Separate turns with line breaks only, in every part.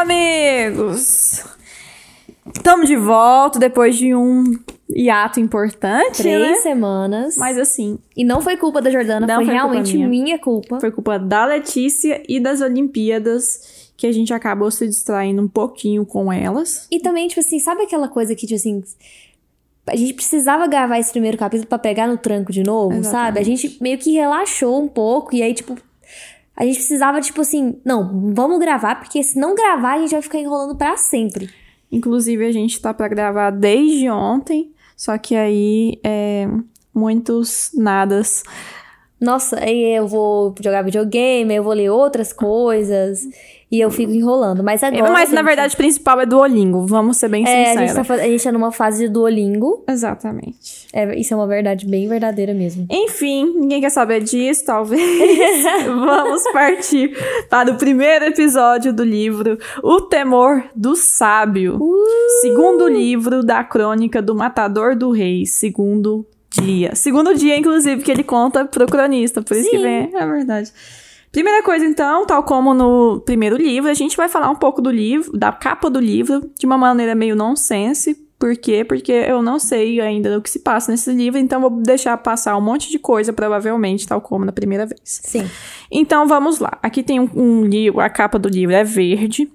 Amigos! Estamos de volta depois de um hiato importante,
Três
né?
semanas.
Mas assim,
E não foi culpa da Jordana, foi,
foi culpa
realmente
minha.
minha culpa.
foi culpa da Letícia e das Olimpíadas que a gente acabou se distraindo um pouquinho com elas.
E também, tipo assim, sabe aquela coisa que, tipo assim. A gente precisava gravar esse primeiro capítulo pra pegar no tranco de novo,
Exatamente.
sabe? A gente meio que relaxou um pouco e aí, tipo. A gente precisava, tipo assim, não, vamos gravar, porque se não gravar, a gente vai ficar enrolando pra sempre.
Inclusive, a gente tá pra gravar desde ontem, só que aí é muitos nadas.
Nossa, aí eu vou jogar videogame, eu vou ler outras coisas e eu fico enrolando. Mas agora.
Mas, na verdade, o principal é Duolingo, vamos ser bem
é, a
sinceros.
gente, tá, a gente tá numa fase de Duolingo.
Exatamente.
É, isso é uma verdade bem verdadeira mesmo.
Enfim, ninguém quer saber disso, talvez. Vamos partir para o primeiro episódio do livro O Temor do Sábio. Segundo livro da crônica do Matador do Rei, segundo dia. Segundo dia, inclusive, que ele conta pro cronista, por isso que
Sim.
vem. É verdade. Primeira coisa, então, tal como no primeiro livro, a gente vai falar um pouco do livro, da capa do livro, de uma maneira meio nonsense. Por quê? Porque eu não sei ainda o que se passa nesse livro, então vou deixar passar um monte de coisa, provavelmente, tal como na primeira vez.
Sim.
Então vamos lá. Aqui tem um, um livro, a capa do livro é verde.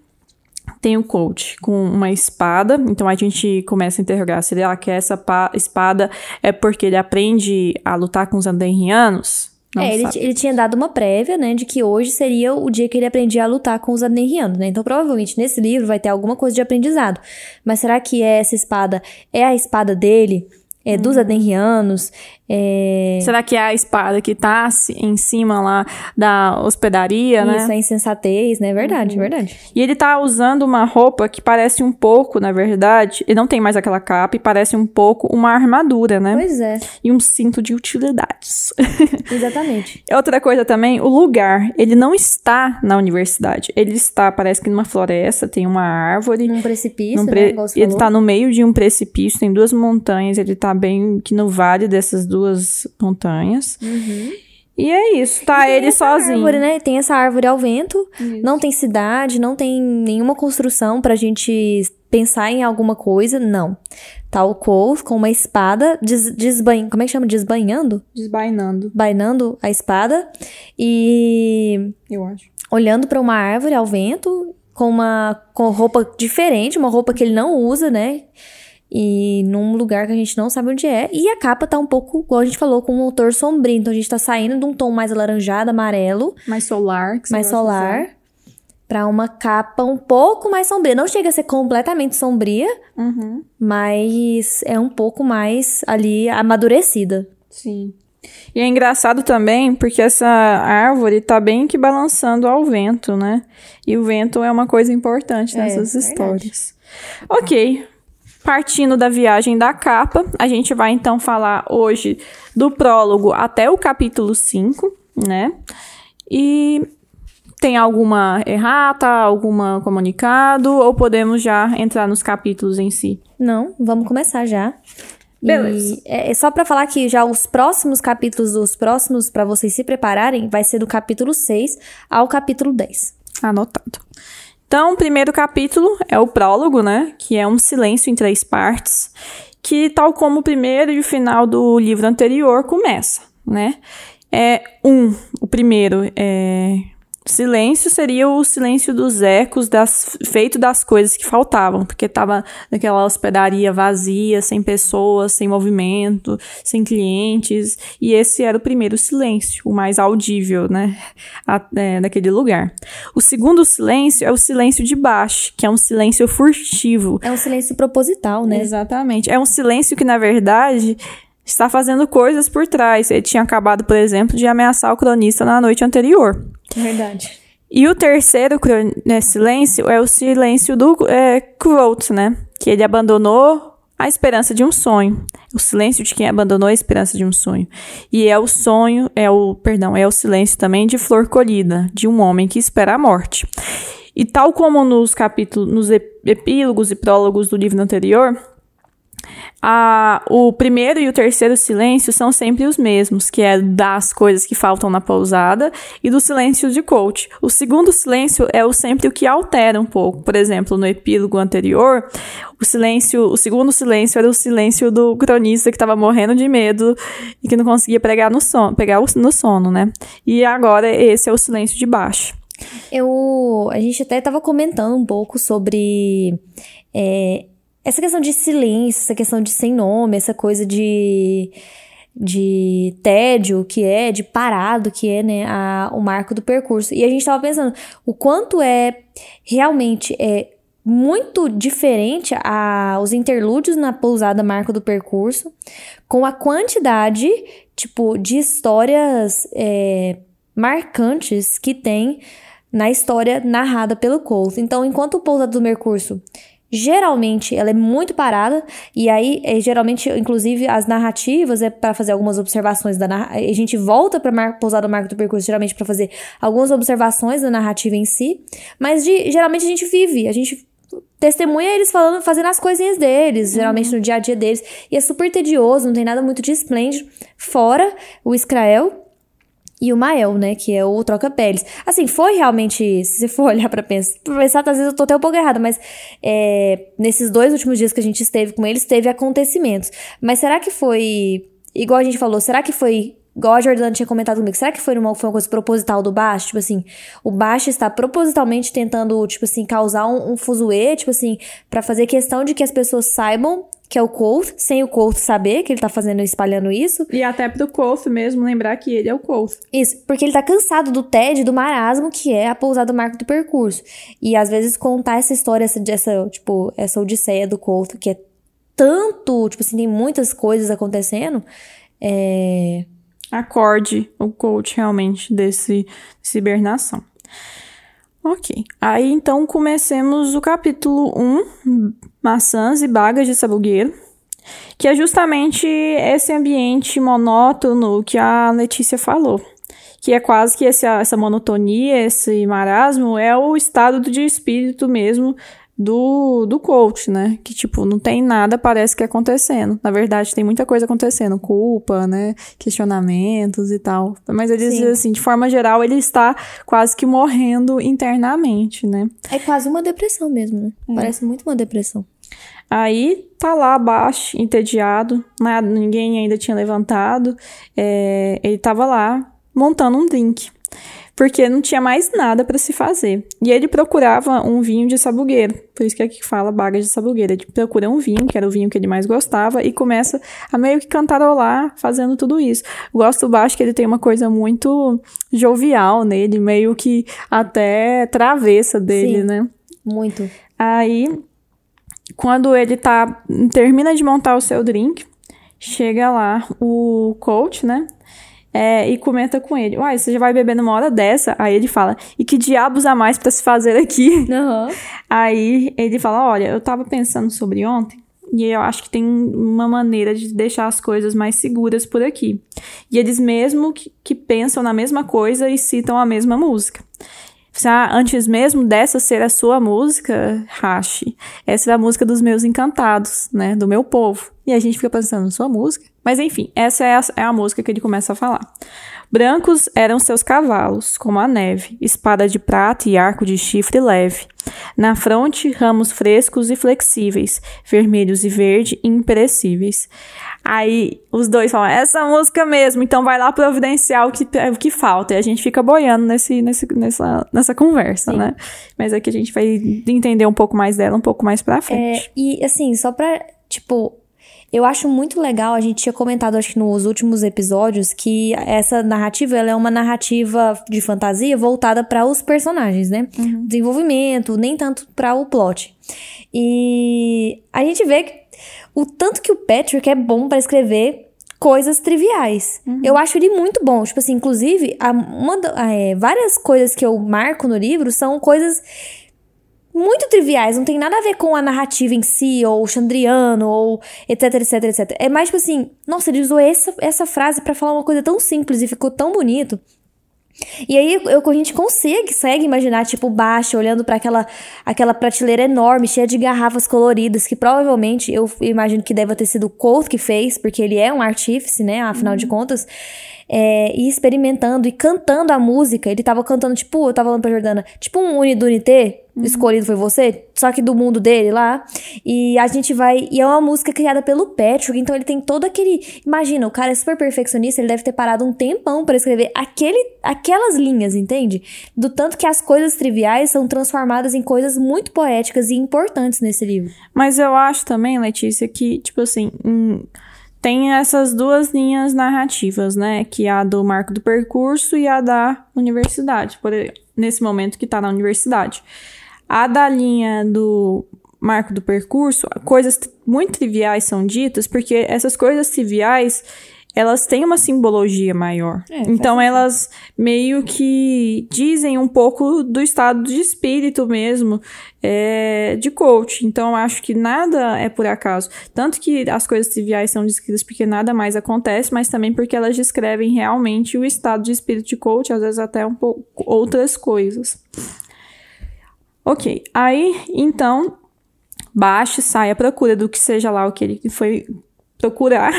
Tem o coach com uma espada. Então a gente começa a interrogar se ela quer essa pa- espada é porque ele aprende a lutar com os Andenrianos. Não
é, ele, ele tinha dado uma prévia, né, de que hoje seria o dia que ele aprendia a lutar com os Adenrianos, né? Então, provavelmente, nesse livro vai ter alguma coisa de aprendizado. Mas será que essa espada é a espada dele? É dos Adenrianos? É...
Será que é a espada que tá em cima lá da hospedaria, né?
Isso, é insensatez, né? Verdade, verdade.
E ele tá usando uma roupa que parece um pouco, na verdade, ele não tem mais aquela capa e parece um pouco uma armadura, né?
Pois é,
E um cinto de utilidades.
exatamente.
Outra coisa também, o lugar. Ele não está na universidade. Ele está, parece que numa floresta, tem uma árvore.
Num precipício,
num
né?
pre-
você
Ele
falou.
tá no meio de um precipício, tem duas montanhas. Ele tá bem que no vale dessas duas montanhas. E é isso, tá ele sozinho.
árvore, né? Tem essa árvore ao vento, não tem cidade, não tem nenhuma construção pra gente pensar em alguma coisa, não. Tá o Cole com uma espada, des, desban... como é que chama? Desbanhando?
Desbainando,
Bainando a espada e
eu acho.
olhando pra uma árvore ao vento, com uma com roupa diferente, uma roupa que ele não usa, né? E num lugar que a gente não sabe onde é. E a capa tá um pouco, igual a gente falou, com um motor sombrio. Então a gente tá saindo de um tom mais alaranjado, amarelo,
Mais solar. Que
mais solar, pra uma capa um pouco mais sombria. Não chega a ser completamente sombria,
Uhum,
mas é um pouco mais ali amadurecida.
sim. E é engraçado também porque essa árvore tá bem que balançando ao vento, né? E o vento é uma coisa importante
É,
nessas
verdade.
histórias. Ok. Partindo da viagem da capa, a gente vai então falar hoje do prólogo até o capítulo 5, né? E tem alguma errata, alguma comunicado, ou podemos já entrar nos capítulos em si?
Não, vamos começar já.
Beleza.
é é só pra falar que já os próximos capítulos dos próximos, pra vocês se prepararem, vai ser do capítulo 6 ao capítulo 10.
Anotado. Então, o primeiro capítulo é o prólogo, né? Que é um silêncio em três partes, que, tal como o primeiro e o final do livro anterior, começa, né? É um, o primeiro é silêncio seria o silêncio dos ecos das feito das coisas que faltavam, porque tava naquela hospedaria vazia, sem pessoas, sem movimento, sem clientes, e esse era o primeiro silêncio, o mais audível, né, a- é, daquele lugar. O segundo silêncio é o silêncio de baixo, que é um silêncio furtivo,
É um silêncio proposital, né?
Exatamente. É um silêncio que, na verdade, está fazendo coisas por trás. Ele tinha acabado, por exemplo, de ameaçar o cronista na noite anterior.
Verdade.
E o terceiro né, silêncio é o silêncio do é, Quote, né? Que ele abandonou a esperança de um sonho, o silêncio de quem abandonou a esperança de um sonho. E é o sonho, é o, perdão, é o silêncio também de flor colhida, de um homem que espera a morte. E tal como nos capítulos, nos epílogos e prólogos do livro anterior, o primeiro e o terceiro silêncio são sempre os mesmos, que é das coisas que faltam na pousada e do silêncio de coach. O segundo silêncio é o sempre o que altera um pouco. Por exemplo, no epílogo anterior, o silêncio, o segundo silêncio era o silêncio do cronista que estava morrendo de medo e que não conseguia pegar no sono, pegar no sono, né? E agora esse é o silêncio de baixo.
Eu, a gente até estava comentando um pouco sobre é, essa questão de silêncio, essa questão de sem nome, essa coisa de de tédio que é, de parado que é, né, a, o marco do percurso. E a gente tava pensando o quanto é realmente é muito diferente a, os interlúdios na pousada marco do percurso com a quantidade, tipo, de histórias é, marcantes que tem na história narrada pelo Coles. Então, enquanto o Pousada do Mercúrio geralmente ela é muito parada e aí é, geralmente inclusive as narrativas é para fazer algumas observações da narra... a gente volta para mar... pousar do marco do percurso geralmente para fazer algumas observações da narrativa em si mas de... geralmente a gente vive a gente testemunha eles falando fazendo as coisinhas deles uhum. geralmente no dia a dia deles e é super tedioso não tem nada muito de esplêndido fora o Israel e o Mael, né, que é o troca-peles. Assim, foi realmente, se você for olhar para pensar, pra pensar, às vezes eu tô até um pouco errada, mas é, nesses dois últimos dias que a gente esteve com eles, teve acontecimentos. Mas será que foi, igual a gente falou, será que foi igual a Jordana tinha comentado comigo, será que foi uma, foi uma coisa proposital do baixo? Tipo assim, o baixo está propositalmente tentando, tipo assim, causar um, um fuzuê, tipo assim, para fazer questão de que as pessoas saibam que é o Colt, sem o Colt saber que ele tá fazendo, espalhando isso.
E até pro Colt mesmo lembrar que ele é o Colt.
Isso, porque ele tá cansado do TED, do marasmo, que é a pousada do marco do percurso. E às vezes contar essa história, essa, essa tipo, essa odisseia do Colt, que é tanto, tipo assim, tem muitas coisas acontecendo, é...
Acorde o coach realmente desse, desse hibernação. Ok. Aí então comecemos o capítulo 1, maçãs e bagas de sabugueiro, que é justamente esse ambiente monótono que a Letícia falou. Que é quase que esse, essa monotonia, esse marasmo, é o estado de espírito mesmo do, do coach, né? Que, tipo, não tem nada, parece que acontecendo. Na verdade, tem muita coisa acontecendo. Culpa, né? Questionamentos e tal. Mas ele diz assim, de forma geral, ele está quase que morrendo internamente, né?
É quase uma depressão mesmo, né? É. Parece muito uma depressão.
Aí tá lá abaixo, entediado, nada, ninguém ainda tinha levantado. É, ele tava lá montando um drink porque não tinha mais nada para se fazer. E ele procurava um vinho de sabugueiro, por isso que aqui fala baga de sabugueiro. Ele procura um vinho, que era o vinho que ele mais gostava, e começa a meio que cantarolar fazendo tudo isso. Gosto baixo que ele tem uma coisa muito jovial nele, meio que até travessa dele,
Sim,
né?
Muito.
Aí, quando ele tá termina de montar o seu drink, chega lá o coach, né? É, e comenta com ele: Uai, você já vai beber numa hora dessa? Aí ele fala: E que diabos há mais para se fazer aqui?
Uhum.
Aí ele fala: Olha, eu tava pensando sobre ontem. E eu acho que tem uma maneira de deixar as coisas mais seguras por aqui. E eles mesmo que, que pensam na mesma coisa e citam a mesma música. Ah, antes mesmo dessa ser a sua música, Rashi, essa é a música dos meus encantados, né? Do meu povo. E a gente fica pensando, sua música? Mas enfim, essa é a, é a música que ele começa a falar. Brancos eram seus cavalos, como a neve, espada de prata e arco de chifre leve. Na fronte, ramos frescos e flexíveis, vermelhos e verde imperecíveis. Aí os dois falam, essa música mesmo, então vai lá providenciar o que, o que falta. E a gente fica boiando nesse, nesse, nessa, nessa conversa, Sim. né? Mas aqui a gente vai entender um pouco mais dela um pouco mais pra frente.
É, e assim, só pra, tipo, eu acho muito legal, a gente tinha comentado, acho que nos últimos episódios, que essa narrativa ela é uma narrativa de fantasia voltada para os personagens, né? Uhum. Desenvolvimento, nem tanto para o plot. E a gente vê o tanto que o Patrick é bom para escrever coisas triviais. Uhum. Eu acho ele muito bom. Tipo assim, inclusive, a, uma, é, várias coisas que eu marco no livro são coisas muito triviais, não tem nada a ver com a narrativa em si, ou o Chandriano, ou etc, etc, etc. É mais tipo assim, nossa, ele usou essa, essa frase para falar uma coisa tão simples e ficou tão bonito. E aí eu, a gente consegue, consegue imaginar, tipo, baixo, olhando para aquela, aquela prateleira enorme, cheia de garrafas coloridas, que provavelmente eu imagino que deve ter sido o Colt que fez, porque ele é um artífice, né? Afinal uhum. de contas é, e experimentando e cantando a música. Ele tava cantando, tipo, eu tava falando pra Jordana, tipo um Unidunité, uhum. escolhido foi você, só que do mundo dele lá. E a gente vai. E é uma música criada pelo Patrick, então ele tem todo aquele. Imagina, o cara é super perfeccionista, ele deve ter parado um tempão para escrever aquele, aquelas linhas, entende? Do tanto que as coisas triviais são transformadas em coisas muito poéticas e importantes nesse livro.
Mas eu acho também, Letícia, que, tipo assim. Hum tem essas duas linhas narrativas, né? Que é a do marco do percurso e a da universidade, por, nesse momento que está na universidade. A da linha do marco do percurso, coisas muito triviais são ditas, porque essas coisas triviais elas têm uma simbologia maior. É, então elas meio que dizem um pouco do estado de espírito mesmo é, de coach. Então acho que nada é por acaso. Tanto que as coisas triviais são descritas porque nada mais acontece, mas também porque elas descrevem realmente o estado de espírito de coach, às vezes até um pouco outras coisas. Ok, aí então baixe, sai à procura do que seja lá o que ele foi procurar.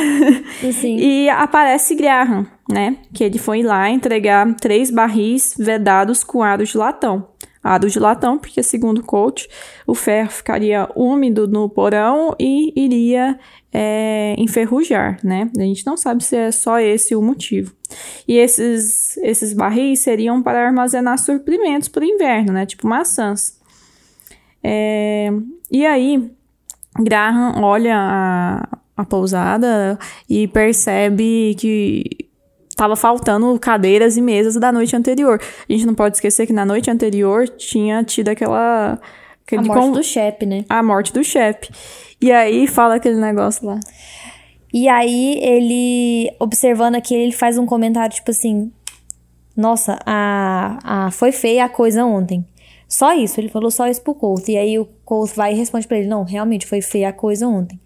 Sim.
e aparece Graham, né? Que ele foi lá entregar três barris vedados com aros de latão. Aros de latão, porque segundo o coach, o ferro ficaria úmido no porão e iria é, enferrujar, né? A gente não sabe se é só esse o motivo. E esses, esses barris seriam para armazenar suprimentos para o inverno, né? Tipo maçãs. É, e aí, Graham olha a, a pousada e percebe que estava faltando cadeiras e mesas da noite anterior. A gente não pode esquecer que na noite anterior tinha tido aquela.
A morte com... do chefe, né?
A morte do chefe. E aí fala aquele negócio lá.
E aí ele, observando aqui, ele faz um comentário tipo assim: Nossa, a, a, foi feia a coisa ontem. Só isso, ele falou só isso pro Colt. E aí o Colt vai e responde para ele: Não, realmente foi feia a coisa ontem.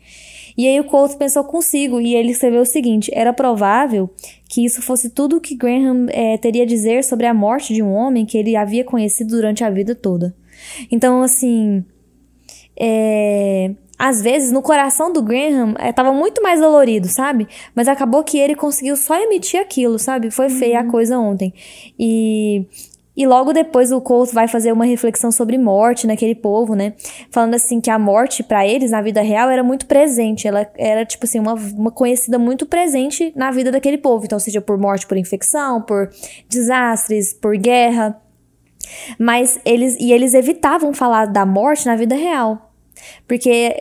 E aí o Coates pensou consigo e ele escreveu o seguinte: era provável que isso fosse tudo o que Graham é, teria a dizer sobre a morte de um homem que ele havia conhecido durante a vida toda. Então, assim. É, às vezes, no coração do Graham, estava é, muito mais dolorido, sabe? Mas acabou que ele conseguiu só emitir aquilo, sabe? Foi feia uhum. a coisa ontem. E e logo depois o Colt vai fazer uma reflexão sobre morte naquele povo, né? Falando assim que a morte para eles na vida real era muito presente, ela era tipo assim uma, uma conhecida muito presente na vida daquele povo, então seja por morte por infecção, por desastres, por guerra. Mas eles e eles evitavam falar da morte na vida real. Porque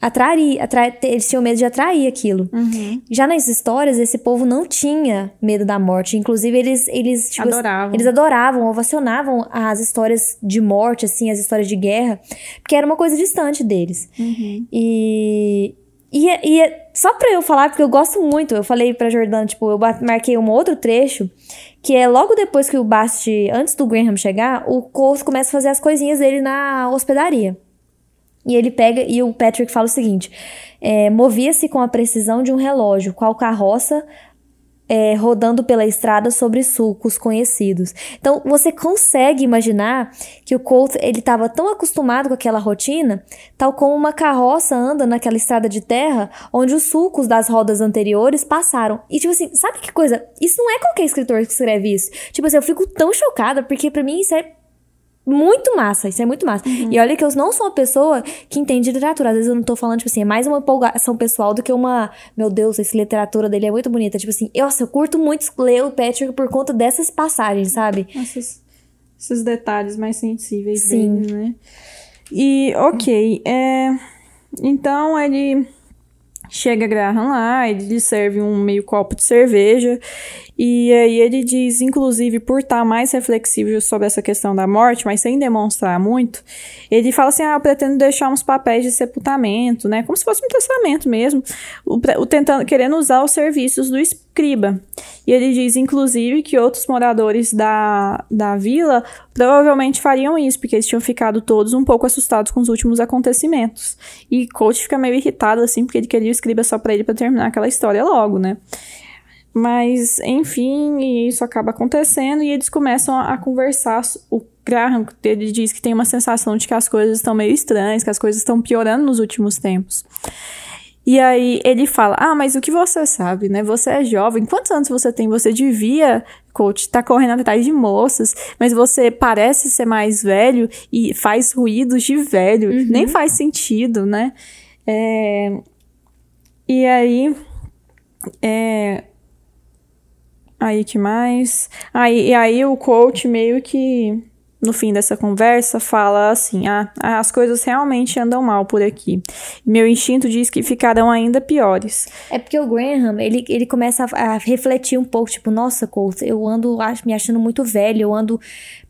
atrair, atrair, eles tinham medo de atrair aquilo.
Uhum.
Já nas histórias, esse povo não tinha medo da morte. Inclusive, eles, eles, tipo,
adoravam.
eles adoravam, ovacionavam as histórias de morte, assim, as histórias de guerra, porque era uma coisa distante deles.
Uhum.
E, e, e só pra eu falar, porque eu gosto muito, eu falei pra Jordana, tipo, eu marquei um outro trecho, que é logo depois que o Bast, antes do Graham chegar, o Colt começa a fazer as coisinhas dele na hospedaria. E ele pega e o Patrick fala o seguinte: é, movia-se com a precisão de um relógio, qual carroça é, rodando pela estrada sobre sulcos conhecidos. Então você consegue imaginar que o Colt ele estava tão acostumado com aquela rotina, tal como uma carroça anda naquela estrada de terra onde os sulcos das rodas anteriores passaram. E tipo assim, sabe que coisa? Isso não é qualquer escritor que escreve isso. Tipo assim, eu fico tão chocada porque para mim isso é muito massa, isso é muito massa. Uhum. E olha que eu não sou uma pessoa que entende literatura. Às vezes eu não tô falando, tipo assim, é mais uma empolgação pessoal do que uma. Meu Deus, essa literatura dele é muito bonita. Tipo assim, eu, nossa, eu curto muito ler o Patrick por conta dessas passagens, sabe?
Esses, esses detalhes mais sensíveis Sim. dele, né? E, ok. É, então ele chega Graham lá, ele serve um meio copo de cerveja E aí ele diz, inclusive, por estar mais reflexivo sobre essa questão da morte, mas sem demonstrar muito, ele fala assim: ah, eu pretendo deixar uns papéis de sepultamento, né? Como se fosse um testamento mesmo, o, o tentando, querendo usar os serviços do escriba. E ele diz, inclusive, que outros moradores da, da vila provavelmente fariam isso, porque eles tinham ficado todos um pouco assustados com os últimos acontecimentos. E Coach fica meio irritado, assim, porque ele queria o escriba só para ele para terminar aquela história logo, né? Mas, enfim, isso acaba acontecendo e eles começam a, a conversar. O Graham, ele diz que tem uma sensação de que as coisas estão meio estranhas, que as coisas estão piorando nos últimos tempos. E aí ele fala: Ah, mas o que você sabe, né? Você é jovem. Quantos anos você tem? Você devia, coach, estar tá correndo atrás de moças, mas você parece ser mais velho e faz ruídos de velho. Uhum. Nem faz sentido, né? É... E aí. É... Aí que mais? Aí, e aí o coach meio que no fim dessa conversa fala assim: ah, as coisas realmente andam mal por aqui. Meu instinto diz que ficarão ainda piores.
É porque o Graham, ele, ele começa a, a refletir um pouco, tipo, nossa, Colt, eu ando me achando muito velho, eu ando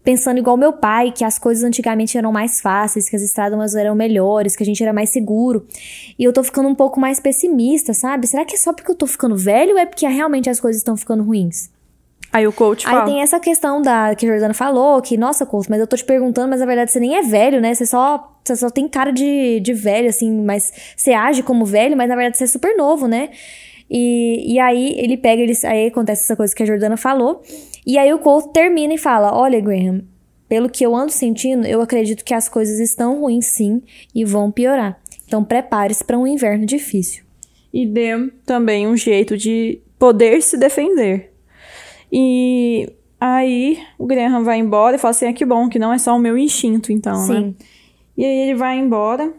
pensando igual meu pai, que as coisas antigamente eram mais fáceis, que as estradas eram melhores, que a gente era mais seguro. E eu tô ficando um pouco mais pessimista, sabe? Será que é só porque eu tô ficando velho ou é porque realmente as coisas estão ficando ruins?
Aí o coach
fala. Aí tem essa questão da que a Jordana falou, que, nossa, coach, mas eu tô te perguntando, mas na verdade você nem é velho, né? Você só, você só tem cara de, de velho, assim, mas você age como velho, mas na verdade você é super novo, né? E, e aí ele pega, ele, aí acontece essa coisa que a Jordana falou. E aí o coach termina e fala: Olha, Graham, pelo que eu ando sentindo, eu acredito que as coisas estão ruins sim e vão piorar. Então prepare-se para um inverno difícil.
E dê também um jeito de poder se defender. E aí o Graham vai embora e fala assim: é que bom, que não é só o meu instinto, então, né? Sim. né? E aí ele vai embora.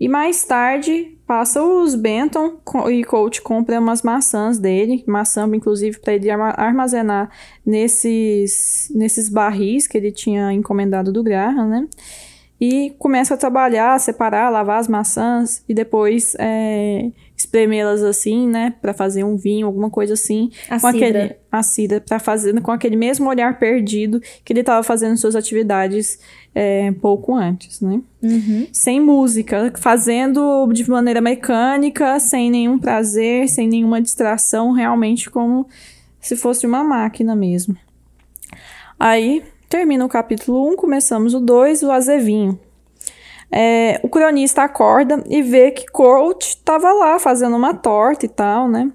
E mais tarde passa os Benton e Coach compra umas maçãs dele, maçã inclusive para ele armazenar nesses nesses barris que ele tinha encomendado do Graham, né? E começa a trabalhar, separar, lavar as maçãs e depois é, espremê-las assim, né, para fazer um vinho, alguma coisa assim,
a
com
cidra.
aquele a cidra para fazer com aquele mesmo olhar perdido que ele estava fazendo suas atividades é, pouco antes, né?
Uhum.
Sem música, fazendo de maneira mecânica, sem nenhum prazer, sem nenhuma distração, realmente como se fosse uma máquina mesmo. Aí termina o capítulo 1, começamos o 2, o azevinho. É, o cronista acorda e vê que Coach estava lá fazendo uma torta e tal, né?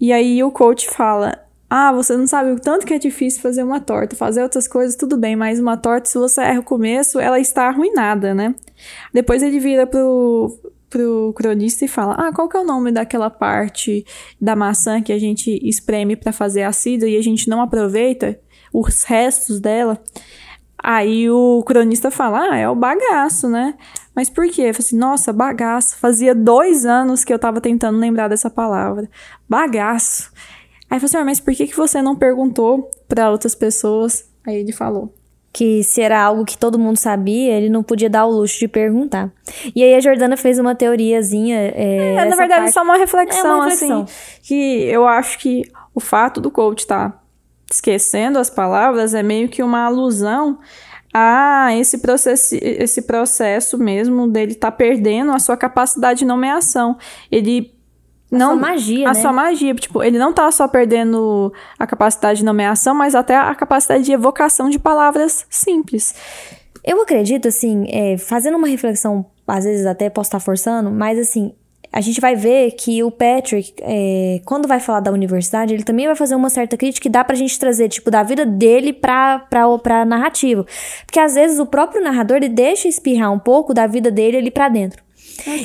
E aí o coach fala: Ah, você não sabe o tanto que é difícil fazer uma torta. Fazer outras coisas, tudo bem, mas uma torta, se você erra o começo, ela está arruinada, né? Depois ele vira pro, pro cronista e fala: Ah, qual que é o nome daquela parte da maçã que a gente espreme para fazer ácido e a gente não aproveita os restos dela? Aí o cronista fala, ah, é o bagaço, né? Mas por quê? Eu falei assim, nossa, bagaço. Fazia dois anos que eu tava tentando lembrar dessa palavra. Bagaço. Aí eu falei assim, mas por que, que você não perguntou para outras pessoas? Aí ele falou.
Que se era algo que todo mundo sabia, ele não podia dar o luxo de perguntar. E aí a Jordana fez uma teoriazinha. É,
é na verdade, parte... só uma reflexão, é uma reflexão, assim. Que eu acho que o fato do coach estar tá esquecendo as palavras é meio que uma alusão a esse processo, esse processo mesmo dele estar tá perdendo a sua capacidade de nomeação. Ele não
a sua magia,
a
né?
sua magia, tipo, ele não tá só perdendo a capacidade de nomeação, mas até a capacidade de evocação de palavras simples.
Eu acredito, assim, é, fazendo uma reflexão, às vezes até posso estar forçando, mas assim, a gente vai ver que o Patrick, é, quando vai falar da universidade, ele também vai fazer uma certa crítica que dá pra gente trazer, tipo, da vida dele pra, pra, pra narrativa. Porque às vezes o próprio narrador, ele deixa espirrar um pouco da vida dele ali pra dentro.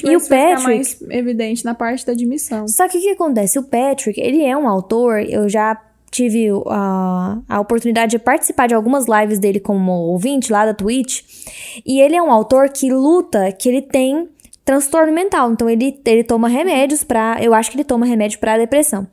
e o Patrick mais evidente na parte da admissão.
Só que o que acontece? O Patrick, ele é um autor, eu já tive a, a oportunidade de participar de algumas lives dele como ouvinte lá da Twitch, e ele é um autor que luta, que ele tem transtorno mental. Então ele, ele toma remédios para, eu acho que ele toma remédio para depressão.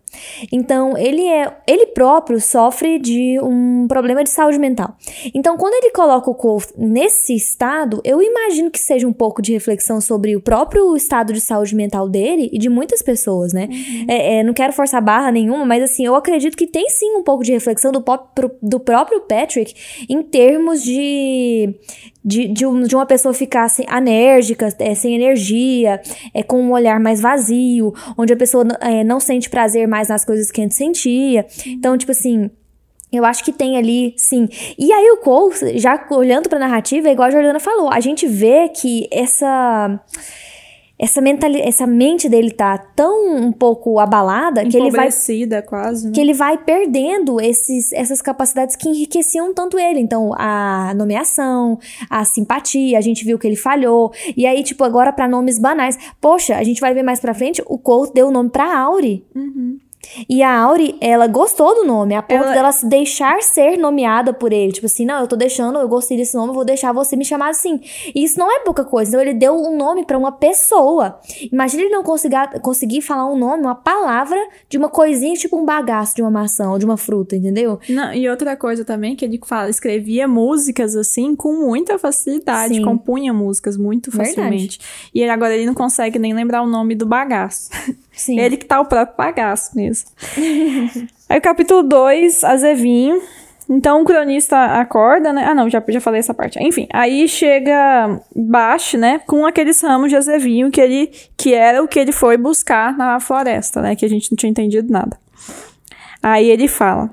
Então, ele é ele próprio sofre de um problema de saúde mental. Então, quando ele coloca o Cole nesse estado, eu imagino que seja um pouco de reflexão sobre o próprio estado de saúde mental dele e de muitas pessoas, né? Uhum. É, é, não quero forçar barra nenhuma, mas assim, eu acredito que tem sim um pouco de reflexão do, do próprio Patrick em termos de, de, de, um, de uma pessoa ficar assim, anérgica, é, sem energia, é, com um olhar mais vazio, onde a pessoa é, não sente prazer mais nas coisas que antes sentia. Então, tipo assim. Eu acho que tem ali, sim. E aí o Cole, já olhando pra narrativa, é igual a Jordana falou, a gente vê que essa essa, mentali essa mente dele tá tão um pouco abalada que ele vai
quase né?
que ele vai perdendo esses, essas capacidades que enriqueciam tanto ele então a nomeação a simpatia a gente viu que ele falhou e aí tipo agora para nomes banais poxa a gente vai ver mais para frente o Colt deu o nome para Auri
uhum.
E a Auri, ela gostou do nome, a ponto ela... dela se deixar ser nomeada por ele. Tipo assim, não, eu tô deixando, eu gostei desse nome, eu vou deixar você me chamar assim. E isso não é pouca coisa. Então ele deu um nome para uma pessoa. Imagina ele não conseguir, conseguir falar um nome, uma palavra de uma coisinha, tipo um bagaço de uma maçã ou de uma fruta, entendeu?
Não, e outra coisa também que ele fala, escrevia músicas assim com muita facilidade, Sim. compunha músicas muito facilmente. Verdade. E ele, agora ele não consegue nem lembrar o nome do bagaço. Sim. Ele que tá o próprio bagaço mesmo. Aí capítulo 2, Azevinho. Então o cronista acorda, né? Ah, não, já, já falei essa parte. Enfim, aí chega baixo, né? Com aqueles ramos de azevinho que ele que era o que ele foi buscar na floresta, né? Que a gente não tinha entendido nada. Aí ele fala: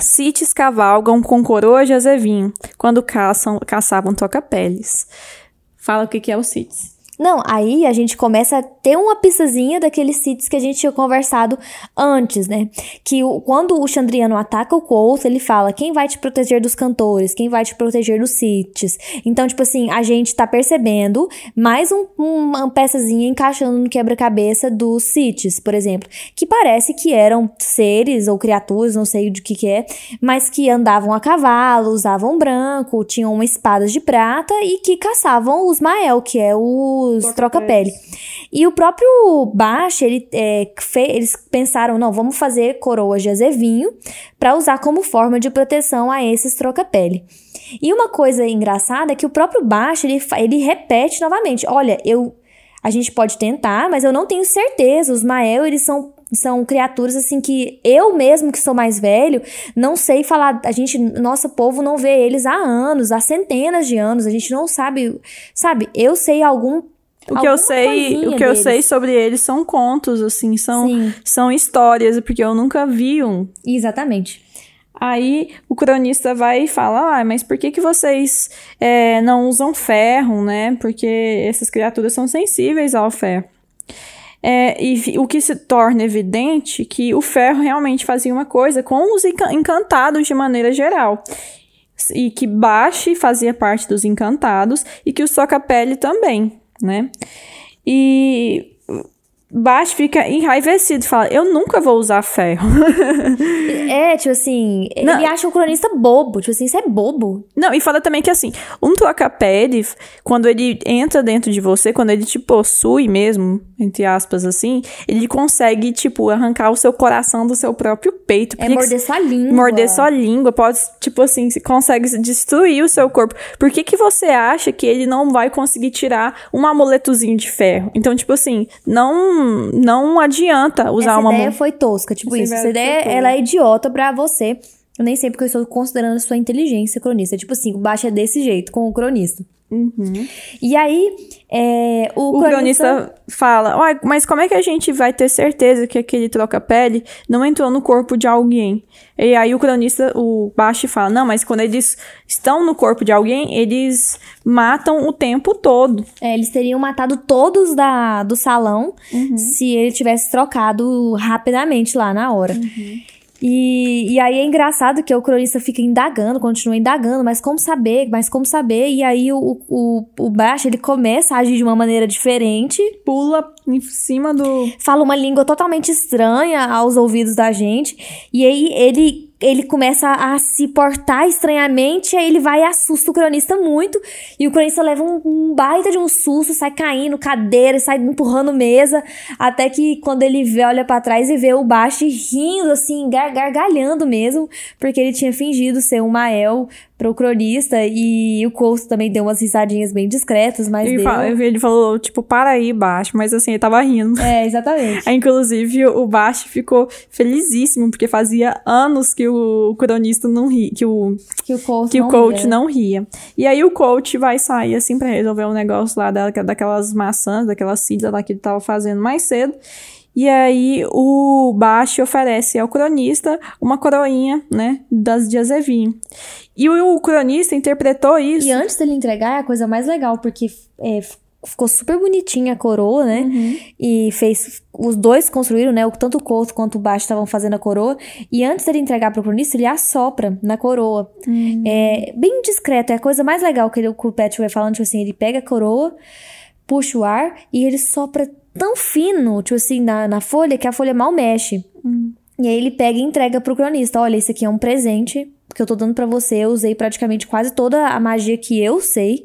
Cites cavalgam com coroas de azevinho quando caçam, caçavam toca-peles. Fala o que, que é o Cites.
Não, aí a gente começa a ter uma pistazinha daqueles sítios que a gente tinha conversado antes, né? Que o, quando o Chandriano ataca o Coulter, ele fala: quem vai te proteger dos cantores? Quem vai te proteger dos sítios? Então, tipo assim, a gente tá percebendo mais um, uma peçazinha encaixando no quebra-cabeça dos sítios, por exemplo, que parece que eram seres ou criaturas, não sei de que que é, mas que andavam a cavalo, usavam branco, tinham espadas de prata e que caçavam os Mael, que é o os troca-pele. E o próprio Bach, ele, é, eles pensaram, não, vamos fazer coroas de azevinho para usar como forma de proteção a esses troca-pele. E uma coisa engraçada é que o próprio Bach, ele, ele repete novamente, olha, eu... A gente pode tentar, mas eu não tenho certeza. Os Mael, eles são são criaturas assim que eu mesmo que sou mais velho não sei falar a gente nosso povo não vê eles há anos há centenas de anos a gente não sabe sabe eu sei algum
o que eu sei, o que deles. eu sei sobre eles são contos, assim, são, são histórias, porque eu nunca vi um.
Exatamente.
Aí o cronista vai e fala: Ah, mas por que, que vocês é, não usam ferro, né? Porque essas criaturas são sensíveis ao ferro. É, e o que se torna evidente que o ferro realmente fazia uma coisa com os encantados de maneira geral. E que Bashi fazia parte dos encantados e que o Socapele também né? E Baixo fica enraivecido, fala, eu nunca vou usar ferro.
é, tipo assim, não. ele acha o cronista bobo, tipo assim, isso é bobo.
Não, e fala também que assim, um troca-pele, quando ele entra dentro de você, quando ele te possui mesmo, entre aspas assim, ele consegue, tipo, arrancar o seu coração do seu próprio peito.
É morder sua língua.
Morder sua língua, pode, tipo assim, consegue destruir o seu corpo. Por que que você acha que ele não vai conseguir tirar um amuletozinho de ferro? Então, tipo assim, não não adianta usar
Essa
uma
ideia foi tosca, tipo Essa isso. Essa ideia, ela é idiota para você. Eu nem sei porque eu estou considerando a sua inteligência cronista. Tipo assim, o baixo é desse jeito, com o cronista.
Uhum.
E aí, é, o,
o cronista... cronista fala: mas como é que a gente vai ter certeza que aquele troca-pele não entrou no corpo de alguém? E aí o cronista, o Bashi, fala: não, mas quando eles estão no corpo de alguém, eles matam o tempo todo.
É, eles teriam matado todos da, do salão uhum. se ele tivesse trocado rapidamente lá na hora.
Uhum.
E, e aí é engraçado que o cronista fica indagando, continua indagando, mas como saber, mas como saber? E aí o, o, o Baixo, ele começa a agir de uma maneira diferente.
Pula em cima do...
Fala uma língua totalmente estranha aos ouvidos da gente. E aí ele ele começa a se portar estranhamente, aí ele vai e assusta o cronista muito, e o cronista leva um, um baita de um susto, sai caindo cadeira, sai empurrando mesa, até que quando ele vê, olha para trás e vê o Basti rindo assim, gar gargalhando mesmo, porque ele tinha fingido ser um Mael pro cronista e o Coulson também deu umas risadinhas bem discretas, mas
Ele, fala- ele falou, tipo, para aí, baixo, mas assim, ele tava rindo.
É, exatamente.
Aí, Inclusive, o Baixo ficou felizíssimo, porque fazia anos que o cronista não ria, que o,
Que o Coulson
que o
não
coach
ria.
não ria. E aí o coach vai sair, assim, pra resolver um negócio lá da, daquelas maçãs, daquelas cidras lá que ele tava fazendo mais cedo. E aí o Baixo oferece ao cronista uma coroinha, né, das de Azevinho. E o, o cronista interpretou isso.
E antes dele entregar é a coisa mais legal, porque é, ficou super bonitinha a coroa, né?
Uhum.
E fez. Os dois construíram, né? o- Tanto o Couto quanto o Baixo estavam fazendo a coroa. E antes dele entregar pro cronista, ele assopra na coroa.
Hum.
É bem discreto. É a coisa mais legal que, ele, que o Patrick vai falando, tipo assim, ele pega a coroa, puxa o ar e ele sopra tão fino, tipo assim, na, na folha, que a folha mal mexe. E aí ele pega e entrega pro cronista. Olha, esse aqui é um presente que eu tô dando pra você. Eu usei praticamente quase toda a magia que eu sei.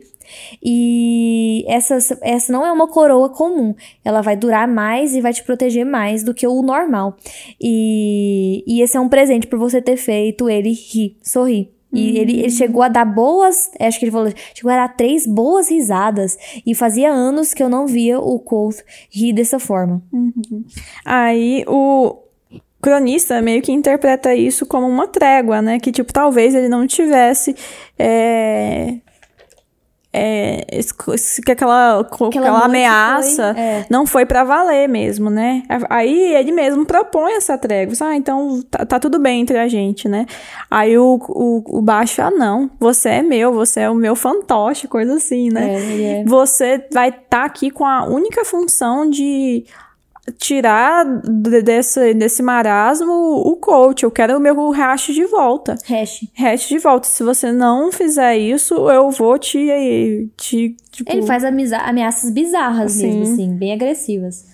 E essa, essa não é uma coroa comum. Ela vai durar mais e vai te proteger mais do que o normal. E, e esse é um presente por você ter feito ele rir, sorrir. E ele, ele chegou a dar boas, acho que ele falou, chegou a dar três boas risadas. E fazia anos que eu não via o Colt rir dessa forma.
Aí o cronista meio que interpreta isso como uma trégua, né? Que, tipo, talvez ele não tivesse. É, é, esse- esse- que aquela,
Aquela
aquela ameaça
foi- é.
não foi pra valer mesmo, né? Aí ele mesmo propõe essa trégua. Ah, então tá, tá tudo bem entre a gente, né? Aí o, o, o baixo, ah, não, você é meu, você é o meu fantoche, coisa assim, né?
É, é.
Você vai estar aqui com a única função de tirar de- desse, desse marasmo o coach. Eu quero o meu hash de volta.
Hash.
Hash de volta. Se você não fizer isso, eu vou te. te tipo,
Ele faz ameaças bizarras
Sim.
mesmo, assim, bem agressivas.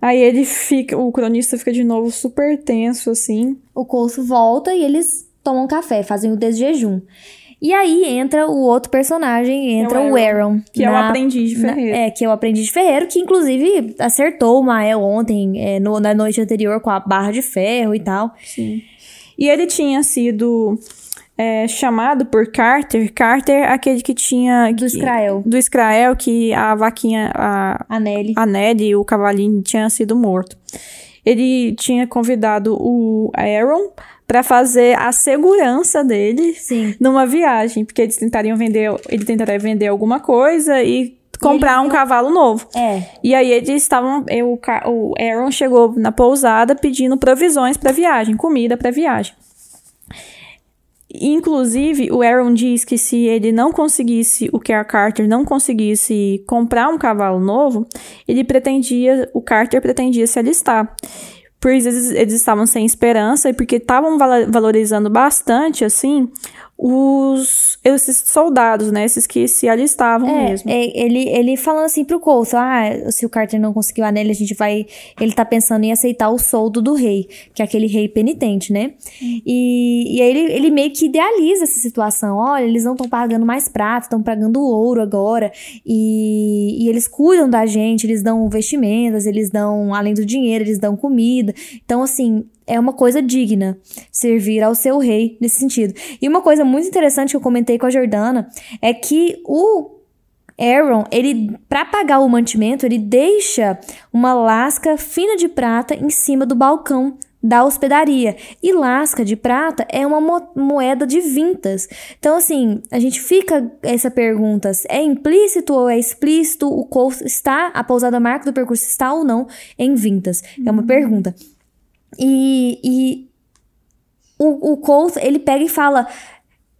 Aí ele fica. O cronista fica de novo super tenso, assim.
O Coulson volta e eles tomam café, fazem o desjejum. E aí entra o outro personagem, entra
É o
o Aaron.
Que é o
na-
aprendiz de
na-
ferreiro.
é, que é o aprendiz de ferreiro, que inclusive acertou o Mael ontem, é, no- na noite anterior, com a barra de ferro e tal.
Sim. E ele tinha sido é, chamado por Carter. Carter, aquele que tinha.
Do Israel.
Do Israel, que a vaquinha. A,
A Nelly.
a Ned e o cavalinho tinha sido morto. Ele tinha convidado o Aaron para fazer a segurança dele
Sim.
numa viagem, porque eles tentariam vender, ele tentaria vender alguma coisa e comprar um cavalo novo.
É.
E aí eles estavam, eu- o Aaron chegou na pousada pedindo provisões para viagem, comida para viagem. Inclusive, o Aaron diz que se ele não conseguisse, o que a Carter não conseguisse comprar um cavalo novo, ele pretendia, o Carter pretendia se alistar. Por isso eles, estavam sem esperança e porque estavam valorizando bastante, assim, os esses soldados, né? Esses que se alistavam
É,
mesmo.
é, ele, ele falando assim pro Coulson, ah, se o Carter não conseguiu a Nelly, a gente vai... Ele tá pensando em aceitar o soldo do rei, que é aquele rei penitente, né? E, e aí ele, ele meio que idealiza essa situação. Olha, eles não estão pagando mais prata, estão pagando ouro agora. E, e eles cuidam da gente, eles dão vestimentas, eles dão, além do dinheiro, eles dão comida. Então, assim, é uma coisa digna servir ao seu rei nesse sentido. E uma coisa muito interessante que eu comentei com a Jordana é que o Aaron, ele para pagar o mantimento, ele deixa uma lasca fina de prata em cima do balcão da hospedaria. E lasca de prata é uma mo- moeda de vintas. Então, assim, a gente fica essa pergunta: é implícito ou é explícito? O curso está, a pousada marca do percurso está ou não em vintas? É uma pergunta. E, e o, o Colt, ele pega e fala.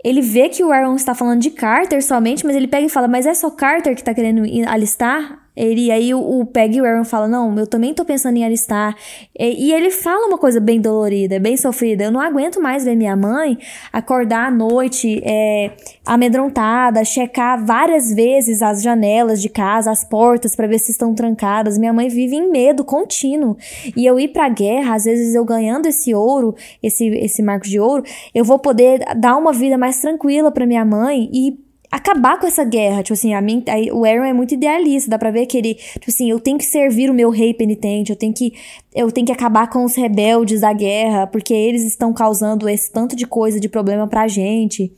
Ele vê que o Aaron está falando de Carter somente, mas ele pega e fala: Mas é só Carter que tá querendo alistar Ele, aí o, o Peg e o Aaron falam, não, eu também tô pensando em alistar. E, e, ele fala uma coisa bem dolorida, bem sofrida. Eu não aguento mais ver minha mãe acordar à noite é, amedrontada, checar várias vezes as janelas de casa, as portas para ver se estão trancadas. Minha mãe vive em medo contínuo. E eu ir pra guerra, às vezes eu ganhando esse ouro, esse, esse marco de ouro, eu vou poder dar uma vida mais tranquila para minha mãe e acabar com essa guerra. Tipo assim, a mim, a, o Aaron é muito idealista, dá pra ver que ele, tipo assim, eu tenho que servir o meu rei penitente, eu tenho que eu tenho que acabar com os rebeldes da guerra, porque eles estão causando esse tanto de coisa, de problema pra gente.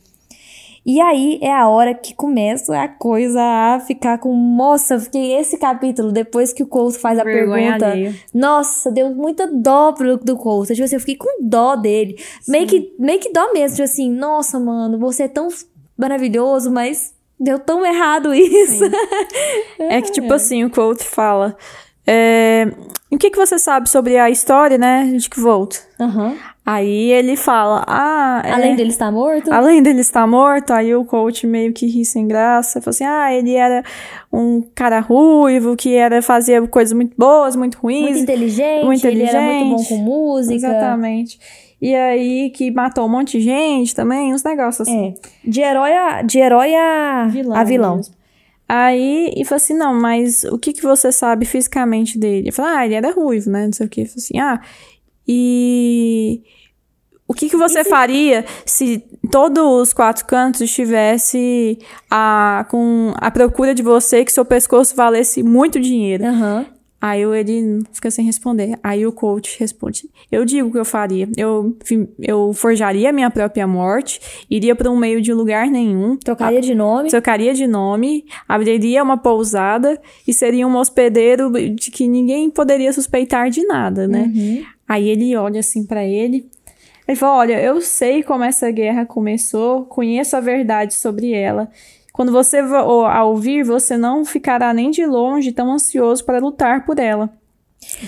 E aí é a hora que começa a coisa a ficar com. Nossa, fiquei esse capítulo, depois que o Couto faz a Vergonha pergunta. Alheia. Nossa, deu muita dó pro, do Couto. Tipo assim, eu fiquei com dó dele. Meio que, meio que dó mesmo. Tipo assim, nossa, mano, você é tão maravilhoso, mas deu tão errado isso.
é que, tipo assim, o Quote fala. É, o que, que você sabe sobre a história, né, de Kvolt?
Uhum.
Aí ele fala, ah...
É, além dele estar morto?
Além dele estar morto, aí o coach meio que ri sem graça, falou assim, ah, ele era um cara ruivo, que era fazer coisas muito boas, muito ruins.
Muito inteligente, muito inteligente. ele era muito bom com música.
Exatamente. E aí que matou um monte de gente também, uns negócios assim.
É. De herói a, de herói a vilão. A vilão.
Aí, e falou assim, não, mas o que, que você sabe fisicamente dele? Eu falei, ah, ele era ruivo, né, não sei o que. Eu falei assim, ah, e... O que, que você faria se todos os quatro cantos estivesse a, com a procura de você que seu pescoço valesse muito dinheiro?
Uhum.
Aí ele fica sem responder. Aí o coach responde: Eu digo o que eu faria. Eu, eu forjaria a minha própria morte, iria para um meio de lugar nenhum.
Trocaria de nome.
Trocaria de nome, abriria uma pousada e seria um hospedeiro de que ninguém poderia suspeitar de nada, né? Uhum. Aí ele olha assim para ele. Ele fala: Olha, eu sei como essa guerra começou, conheço a verdade sobre ela. Quando você ouvir, você não ficará nem de longe tão ansioso para lutar por ela.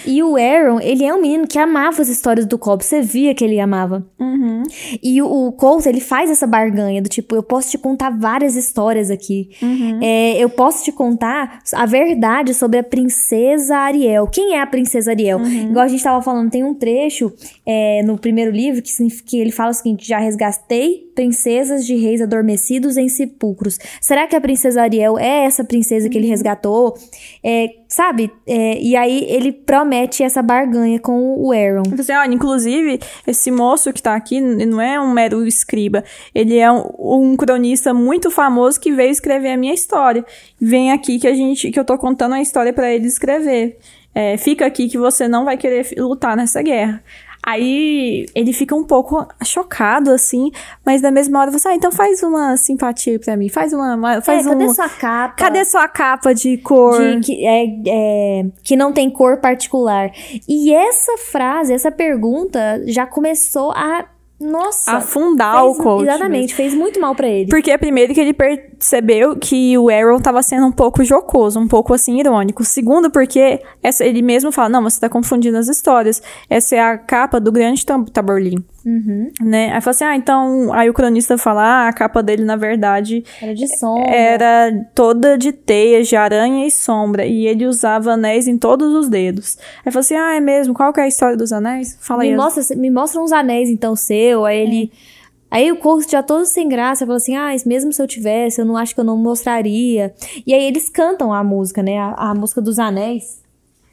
E o Aaron, ele é um menino que amava as histórias do Cobb. Você via que ele amava.
Uhum.
E o, o Colt, ele faz essa barganha do tipo, eu posso te contar várias histórias aqui.
Uhum.
É, eu posso te contar a verdade sobre a princesa Ariel. Quem é a princesa Ariel? Uhum. Igual a gente tava falando, tem um trecho é, no primeiro livro que, que ele fala o seguinte, já resgatei princesas de reis adormecidos em sepulcros. Será que a princesa Ariel é essa princesa que ele uhum. resgatou? É, sabe? É, e aí ele promete essa barganha com o Aaron.
Você, olha, inclusive, esse moço que tá aqui não é um mero escriba. Ele é um, um, cronista muito famoso que veio escrever a minha história. Vem aqui que a gente, que eu tô contando a história para ele escrever. É, fica aqui que você não vai querer lutar nessa guerra. Aí ele fica um pouco chocado, assim, mas da mesma hora você, ah, então faz uma simpatia pra mim, faz uma. uma faz
é, cadê
um,
sua capa?
Cadê sua capa de cor?
De, que, é, é, que não tem cor particular. E essa frase, essa pergunta já começou a nossa.
Afundar
fez,
o coach.
Exatamente, mesmo. fez muito mal para ele.
Porque primeiro que ele percebeu que o Aaron tava sendo um pouco jocoso, um pouco assim irônico. Segundo, porque essa, ele mesmo fala: não, você tá confundindo as histórias. Essa é a capa do grande Taborlin.
Uhum.
Né? Aí fala assim: ah, então. Aí o cronista fala: ah, a capa dele, na verdade.
Era de sombra.
Era toda de teias, de aranha e sombra. E ele usava anéis em todos os dedos. Aí fala assim: ah, é mesmo? Qual que é a história dos anéis? Fala
me
aí.
Mostra, me mostra uns anéis, então, seu. Aí ele. É. Aí o curso já todo sem graça, falou assim: ah, mesmo se eu tivesse, eu não acho que eu não mostraria. E aí eles cantam a música, né? A, a música dos anéis.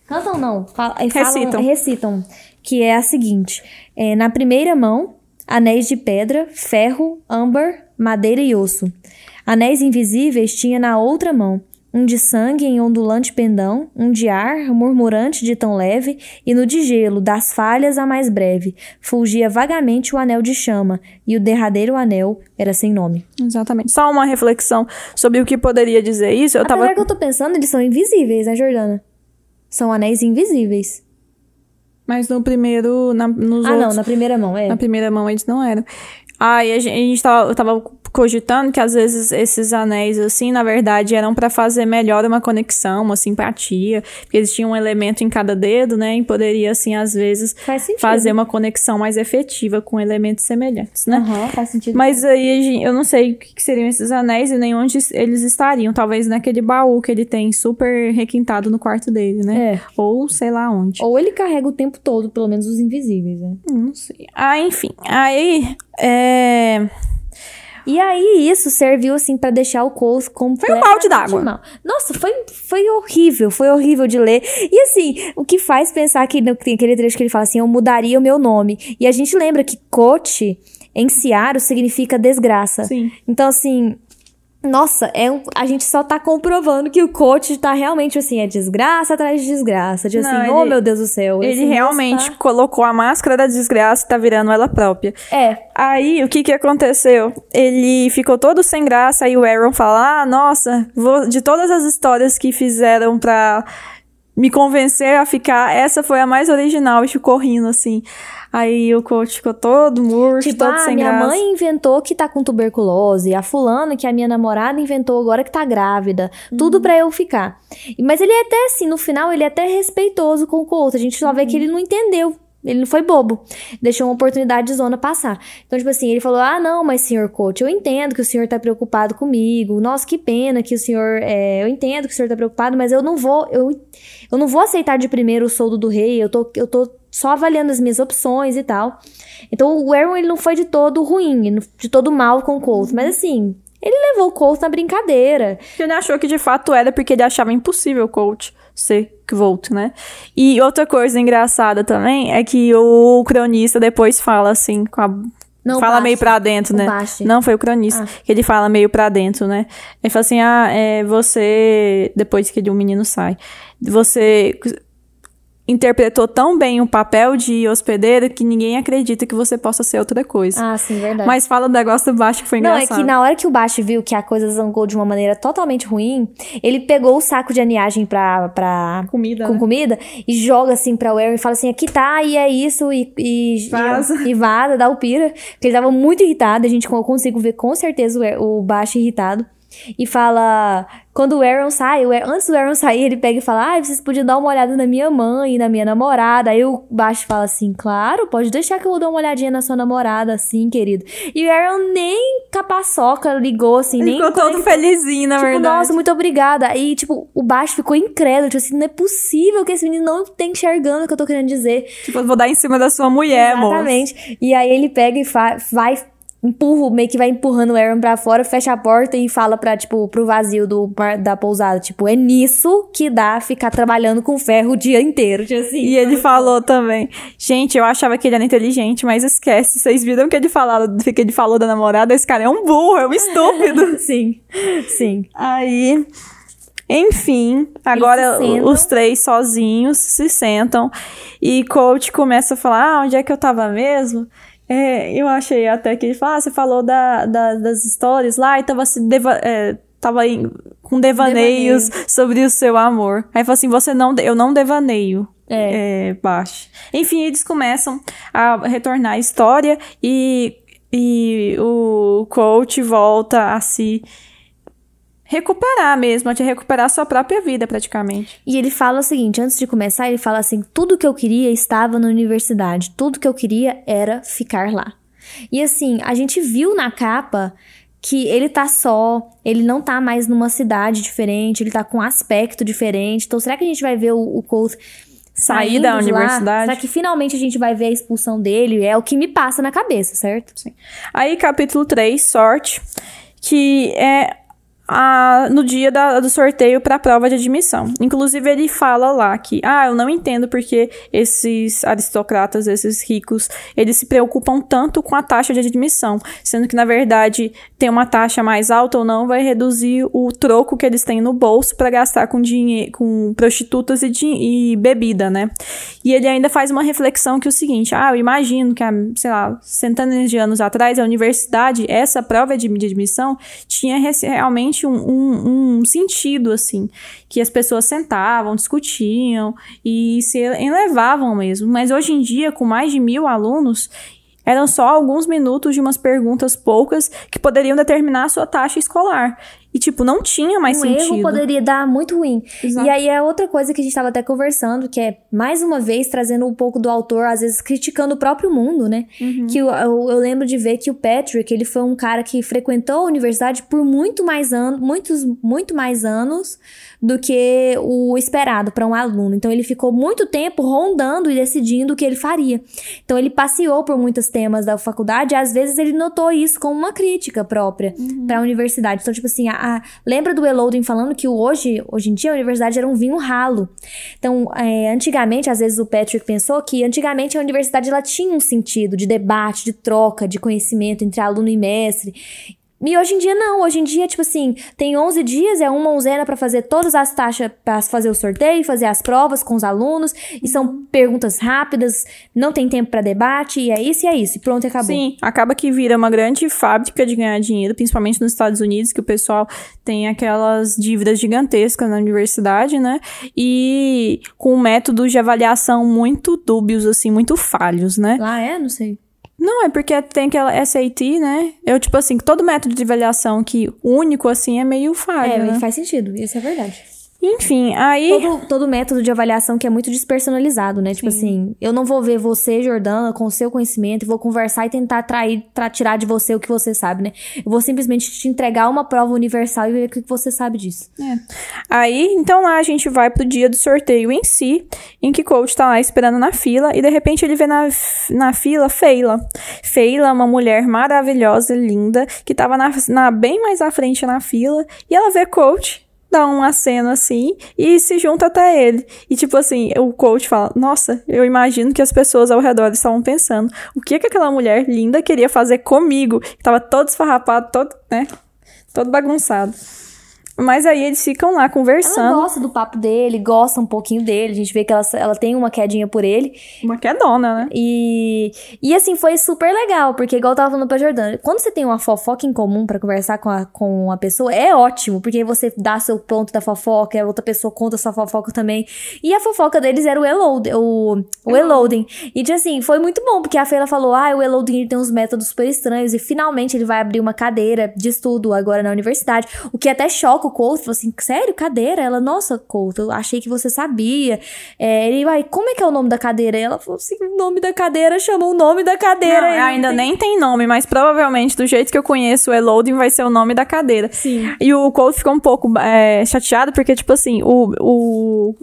Cantam não, fala, recitam. Falam, recitam que é a seguinte: é, na primeira mão, anéis de pedra, ferro, âmbar, madeira e osso. Anéis invisíveis tinha na outra mão, um de sangue em ondulante pendão, um de ar murmurante de tão leve, e no de gelo, das falhas a mais breve, fulgia vagamente o anel de chama, e o derradeiro anel era sem nome.
Exatamente. Só uma reflexão sobre o que poderia dizer isso. Eu
Apesar
tava...
que eu tô pensando, eles são invisíveis, né, Jordana? São anéis invisíveis.
Mas no primeiro. Na, nos
ah,
outros,
não, na primeira mão, é.
Na primeira mão eles não eram. Aí a gente, a gente tava, eu tava cogitando que às vezes esses anéis, assim, na verdade, eram para fazer melhor uma conexão, uma simpatia, porque eles tinham um elemento em cada dedo, né? E poderia, assim, às vezes, fazer uma conexão mais efetiva com elementos semelhantes, né?
Uhum, faz sentido.
Mas aí eu não sei o que seriam esses anéis e nem onde eles estariam. Talvez naquele baú que ele tem super requintado no quarto dele, né?
É.
Ou sei lá onde.
Ou ele carrega o tempo todo, pelo menos os invisíveis, né?
Não sei. Ah, enfim. Aí. É.
E aí, isso serviu, assim, para deixar o Cole completamente
Foi um balde d'água.
Nossa, foi, foi horrível, foi horrível de ler. E assim, o que faz pensar que tem aquele trecho que ele fala assim, eu mudaria o meu nome. E a gente lembra que Cote, em Ciaro, significa desgraça.
Sim.
Então, assim, nossa, é um- a gente só tá comprovando que o coach tá realmente assim, é desgraça atrás de desgraça. De assim,
Não,
oh
ele-
meu Deus do céu.
Ele realmente
tá-
colocou a máscara da desgraça e tá virando ela própria.
É,
Aí, o que que aconteceu? Ele ficou todo sem graça, aí o Aaron fala, ah, nossa, vou- de todas as histórias que fizeram pra me convencer a ficar, essa foi a mais original, e ficou rindo, assim. Aí o coach ficou todo murcho,
tipo,
todo
ah,
sem
minha
graça.
mãe inventou que tá com tuberculose, a fulana que é a minha namorada inventou agora que tá grávida. Tudo
Uhum.
pra eu ficar. Mas ele é até assim, no final ele é até respeitoso com o coach. A gente só
Uhum.
vê que ele não entendeu. Ele não foi bobo. Deixou uma oportunidade de zona passar. Então, tipo assim, ele falou: Ah, não, mas senhor coach, eu entendo que o senhor tá preocupado comigo. Nossa, que pena que o senhor. é, eu entendo que o senhor tá preocupado, mas eu não vou. Eu, eu não vou aceitar de primeiro o soldo do rei. Eu tô, eu tô só avaliando as minhas opções e tal. Então, o Aaron, ele não foi de todo ruim, de todo mal com o Colt. Mas assim, ele levou o Colt na brincadeira.
Ele achou que de fato era porque ele achava impossível o coach ser Volt, né? E outra coisa engraçada também é que o cronista depois fala assim, com a
Não,
fala
Basti.
meio pra dentro, né?
Basti.
Não, foi o cronista.
Ah.
Que ele fala meio pra dentro, né? Ele fala assim: ah, é, você. Depois que o menino sai, você interpretou tão bem o papel de hospedeiro que ninguém acredita que você possa ser outra coisa.
Ah, sim, verdade.
Mas fala do negócio do baixo que foi
Não,
engraçado.
é que na hora que o Baixo viu que a coisa zangou de uma maneira totalmente ruim, ele pegou o saco de aniagem pra, pra,
Comida,
com
né?
comida e joga assim pra Aaron e fala assim: aqui tá, e é isso, e, e,
Vaza.
e, e vaza, dá o pira. Porque ele tava muito irritado, a gente eu consigo ver com certeza o, o Baixo irritado. E fala. Quando o Aaron sai, o Ar- antes do Aaron sair, ele pega e fala: Ah, vocês podiam dar uma olhada na minha mãe e na minha namorada. Aí o Baixo fala assim: Claro, pode deixar que eu vou dar uma olhadinha na sua namorada, assim, querido. E o Aaron nem capaçoca ligou, assim,
Ele
nem.
ficou todo felizinho, na
Tipo,
verdade.
nossa, muito obrigada. Aí, tipo, o baixo ficou incrédulo. Tipo assim, não é possível que esse menino não esteja enxergando o que eu tô querendo dizer.
Tipo, eu vou dar em cima da sua mulher, moço.
Exatamente. E aí ele pega e vai, empurra, meio que vai empurrando o Aaron pra fora, fecha a porta e fala pra, tipo, pro vazio do, da pousada. Tipo, é nisso que dá ficar trabalhando com ferro o dia inteiro. Tipo assim.
E ele falou também. Gente, eu achava que ele era inteligente, mas esquece. Vocês viram que ele, falava, que ele falou da namorada? Esse cara é um burro, é um estúpido.
Sim, sim.
Aí. Enfim, agora
se
os três sozinhos se sentam e coach começa a falar: ah, onde é que eu tava mesmo? É, eu achei até que ele fala: ah, você falou da, da- das histórias lá e tava, se deva, é, tava em- com devaneios sobre o seu amor. Aí fala assim: você não, eu não devaneio.
É.
É, baixo. Enfim, eles começam a retornar a história e, e o coach volta a se recuperar mesmo, a te recuperar a sua própria vida, praticamente.
E ele fala o seguinte, antes de começar, ele fala assim: tudo que eu queria estava na universidade, tudo que eu queria era ficar lá. E assim, a gente viu na capa que ele tá só, ele não tá mais numa cidade diferente, ele tá com um aspecto diferente. Então, será que a gente vai ver o, o Colt
Sair da
de lá?
universidade?
Será que finalmente a gente vai ver a expulsão dele? É o que me passa na cabeça, certo?
Aí, capítulo 3, sorte, que é a- no dia da- do sorteio para a prova de admissão. Inclusive, ele fala lá que, ah, eu não entendo porque esses aristocratas, esses ricos, eles se preocupam tanto com a taxa de admissão, sendo que, na verdade, ter uma taxa mais alta ou não vai reduzir o troco que eles têm no bolso para gastar com dinheiro, com prostitutas e, e bebida, né? E ele ainda faz uma reflexão que é o seguinte, ah, eu imagino que, há, sei lá, centenas de anos atrás, a universidade, essa prova de, admissão, tinha rece- realmente um, um- um sentido, assim, que as pessoas sentavam, discutiam e se elevavam mesmo. Mas hoje em dia, com mais de mil alunos, Eram só alguns minutos de umas perguntas poucas que poderiam determinar a sua taxa escolar. E, tipo, não tinha mais
um
sentido.
erro poderia dar muito ruim.
Exato.
E aí é outra coisa que a gente estava até conversando, que é, mais uma vez, trazendo um pouco do autor, às vezes criticando o próprio mundo, né?
Uhum.
Que eu, eu, eu lembro de ver que o Patrick, ele foi um cara que frequentou a universidade por muito mais anos, muitos, muito mais anos do que o esperado para um aluno. Então ele ficou muito tempo rondando e decidindo o que ele faria. Então ele passeou por muitos temas da faculdade e às vezes ele notou isso como uma crítica própria para a universidade. Então tipo assim, a, a- lembra do Eloden falando que hoje, hoje em dia a universidade era um vinho ralo. Então, é, antigamente, às vezes o Patrick pensou que antigamente a universidade ela tinha um sentido de debate, de troca, de conhecimento entre aluno e mestre. E hoje em dia não, hoje em dia, tipo assim, tem 11 dias, é uma onzena pra fazer todas as taxas, pra fazer o sorteio, fazer as provas com os alunos, e são perguntas rápidas, não tem tempo pra debate, e é isso e é isso, e pronto, e acabou.
Sim, acaba que vira uma grande fábrica de ganhar dinheiro, principalmente nos Estados Unidos, que o pessoal tem aquelas dívidas gigantescas na universidade, né? E com métodos de avaliação muito dúbios, assim, muito falhos, né?
Lá é? Não sei.
Não, é porque tem aquela SAT, né? Eu, tipo assim, que todo método de avaliação que único, assim, é meio falho,
É,
né?
faz sentido, isso é verdade.
Enfim, aí...
Todo, todo método de avaliação que é muito despersonalizado, né? Tipo assim, eu não vou ver você, Jordana, com o seu conhecimento, e vou conversar e tentar trair, tra- tirar de você o que você sabe, né? Eu vou simplesmente te entregar uma prova universal e ver o que você sabe disso.
É. Aí, então lá a gente vai pro dia do sorteio em si, em que coach tá lá esperando na fila e de repente ele vê na, na fila Feila. Feila, uma mulher maravilhosa, linda, que tava na, na- bem mais à frente na fila e ela vê coach. Dá um aceno assim e se junta até ele. E tipo assim, o coach fala: Nossa, eu imagino que as pessoas ao redor estavam pensando: o que que aquela mulher linda queria fazer comigo? Que tava todo esfarrapado, todo, né? Todo bagunçado. Mas aí eles ficam lá
Ela
conversando.
gosta do papo dele, gosta um pouquinho dele, a gente vê que ela, ela tem uma quedinha por ele.
Uma quedona, né?
E, e assim, foi super legal, porque igual eu tava falando pra Jordana, quando você tem uma fofoca em comum pra conversar com a, com a pessoa, é ótimo, porque você dá seu ponto da fofoca, a outra pessoa conta sua fofoca também. E a fofoca deles era o Eloding, o, o Eloding. E tipo assim, foi muito bom, porque a Feila falou, ah, o Eloding ele tem uns métodos super estranhos, e finalmente ele vai abrir uma cadeira de estudo agora na universidade, o que até choca o Couto, falou assim, sério, cadeira? Ela, nossa, Couto, eu achei que você sabia. É, ele, vai, como é que é o nome da cadeira? Ela falou assim, o nome da cadeira chama o nome da cadeira.
Não,
Ele
ainda
tem-
nem tem nome, mas provavelmente, do jeito que eu conheço o Eloding, vai ser o nome da cadeira.
Sim.
E o Cole ficou um pouco é, chateado, porque, tipo assim, o, o,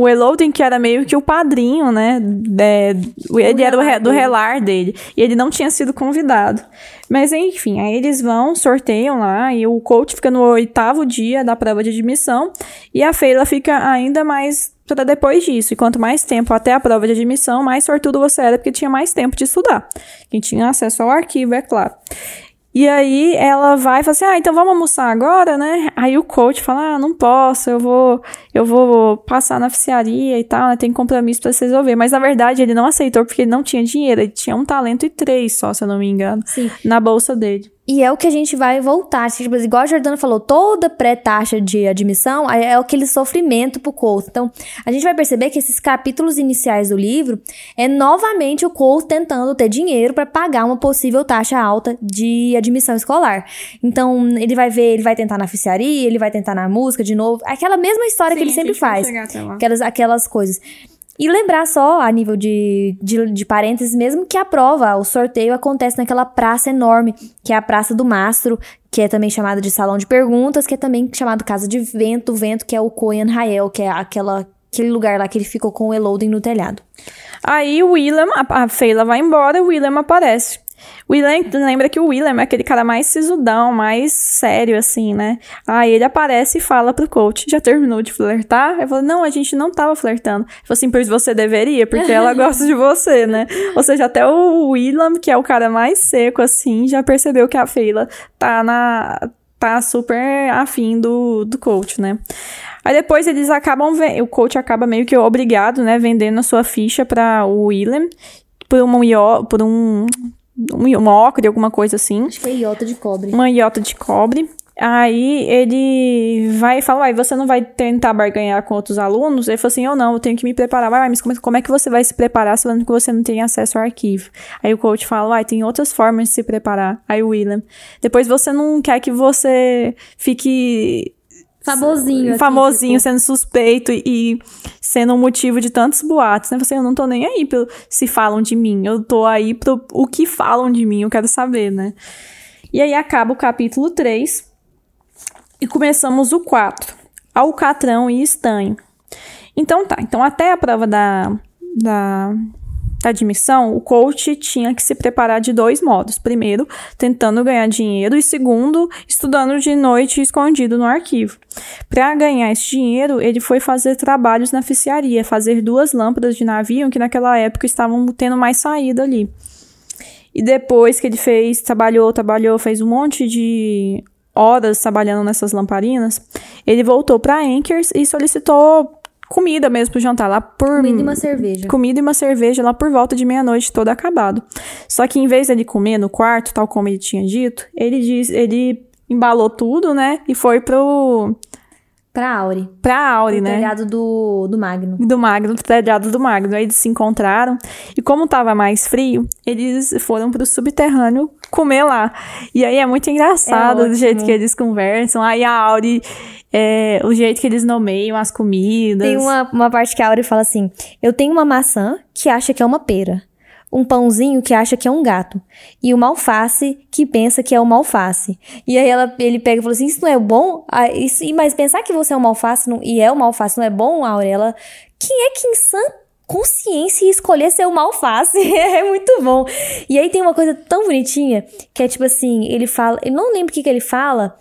o Eloding, que era meio que o padrinho, né? é, ele era o re- do relar dele. E ele não tinha sido convidado. Mas, enfim, aí eles vão, sorteiam lá, e o coach fica no oitavo dia da prova de admissão, e a Feila fica ainda mais para depois disso. E quanto mais tempo até a prova de admissão, mais sortudo você era, porque tinha mais tempo de estudar. Quem tinha acesso ao arquivo, é claro. E aí ela vai e fala assim: "Ah, então vamos almoçar agora, né?" Aí o coach fala: "Ah, não posso, eu vou eu vou passar na oficiaria e tal, né? Tem compromisso para se resolver". Mas na verdade ele não aceitou porque ele não tinha dinheiro, ele tinha um talento e três só, se eu não me engano,
Sim.
na bolsa dele.
E é o que a gente vai voltar. Tipo, igual a Jordana falou, toda pré-taxa de admissão é aquele sofrimento pro Couto. Então, a gente vai perceber que esses capítulos iniciais do livro é novamente o Couto tentando ter dinheiro para pagar uma possível taxa alta de admissão escolar. Então, ele vai ver, ele vai tentar na oficiaria, ele vai tentar na música de novo. Aquela mesma história que ele sempre faz. Aquelas, aquelas coisas. E lembrar só, a nível de, de, de parênteses mesmo, que a prova, o sorteio acontece naquela praça enorme, que é a Praça do Mastro, que é também chamada de Salão de Perguntas, que é também chamado Casa de Vento, Vento, que é o Koyan Rael, que é aquela, aquele lugar lá que ele ficou com o Eloding no telhado.
Aí o William, a, a Feila vai embora, o William aparece. O William, lembra que o William é aquele cara mais sisudão, mais sério, assim, né? Aí ele aparece e fala pro coach, já terminou de flertar? Eu falo, não, a gente não tava flertando. Eu falo assim, pois você deveria, porque ela gosta de você, né? Ou seja, até o William, que é o cara mais seco, assim, já percebeu que a Feila tá na... tá super afim do, do coach, né? Aí depois eles acabam, o coach acaba meio que obrigado, né, vendendo a sua ficha para o William por ió- por um um, uma ocre, alguma coisa assim,
Acho que é iota de cobre.
uma iota de cobre. Aí ele vai e fala, uai, você não vai tentar barganhar com outros alunos? Ele falou assim, eu não, eu tenho que me preparar. Uai, mas como, como é que você vai se preparar sabendo que você não tem acesso ao arquivo? Aí o coach fala, uai, tem outras formas de se preparar. Aí o William, depois você não quer que você fique
Famosinho.
famosinho,
assim, tipo...
sendo suspeito e sendo um motivo de tantos boatos, né? Você, eu não tô nem aí pelo, se falam de mim, eu tô aí pro o que falam de mim, eu quero saber, né? E aí acaba o capítulo 3 e começamos o 4, alcatrão e estanho. Então tá, então até a prova da da admissão, o coach tinha que se preparar de dois modos. Primeiro, tentando ganhar dinheiro, e segundo, estudando de noite escondido no arquivo. Para ganhar esse dinheiro, ele foi fazer trabalhos na oficiaria, fazer duas lâmpadas de navio que naquela época estavam tendo mais saída ali. E depois que ele fez, trabalhou, trabalhou, fez um monte de horas trabalhando nessas lamparinas, ele voltou para Anchors e solicitou comida mesmo pro jantar, lá por...
Comida e uma cerveja.
Comida e uma cerveja lá por volta de meia-noite, todo acabado. Só que em vez dele comer no quarto, tal como ele tinha dito, ele diz, ele embalou tudo, né, e foi pro...
Pra Auri.
Pra Auri,
pro
né?
telhado do, do Magno.
Do Magno, do telhado do Magno. Aí eles se encontraram. E como tava mais frio, eles foram pro subterrâneo comer lá. E aí é muito engraçado
É
do jeito que eles conversam. Aí a Auri, é, o jeito que eles nomeiam as comidas.
Tem uma, uma parte que a Auri fala assim: Eu tenho uma maçã que acha que é uma pera. Um pãozinho que acha que é um gato. E uma alface que pensa que é uma alface. E aí ela, ele pega e fala assim: Isso não é bom? Ah, isso, mas pensar que você é uma alface não- e é uma alface não é bom, Aurela? Quem é que em sã consciência ia escolher ser uma alface? é muito bom. E aí tem uma coisa tão bonitinha que é tipo assim: ele fala. Eu não lembro o que, que ele fala.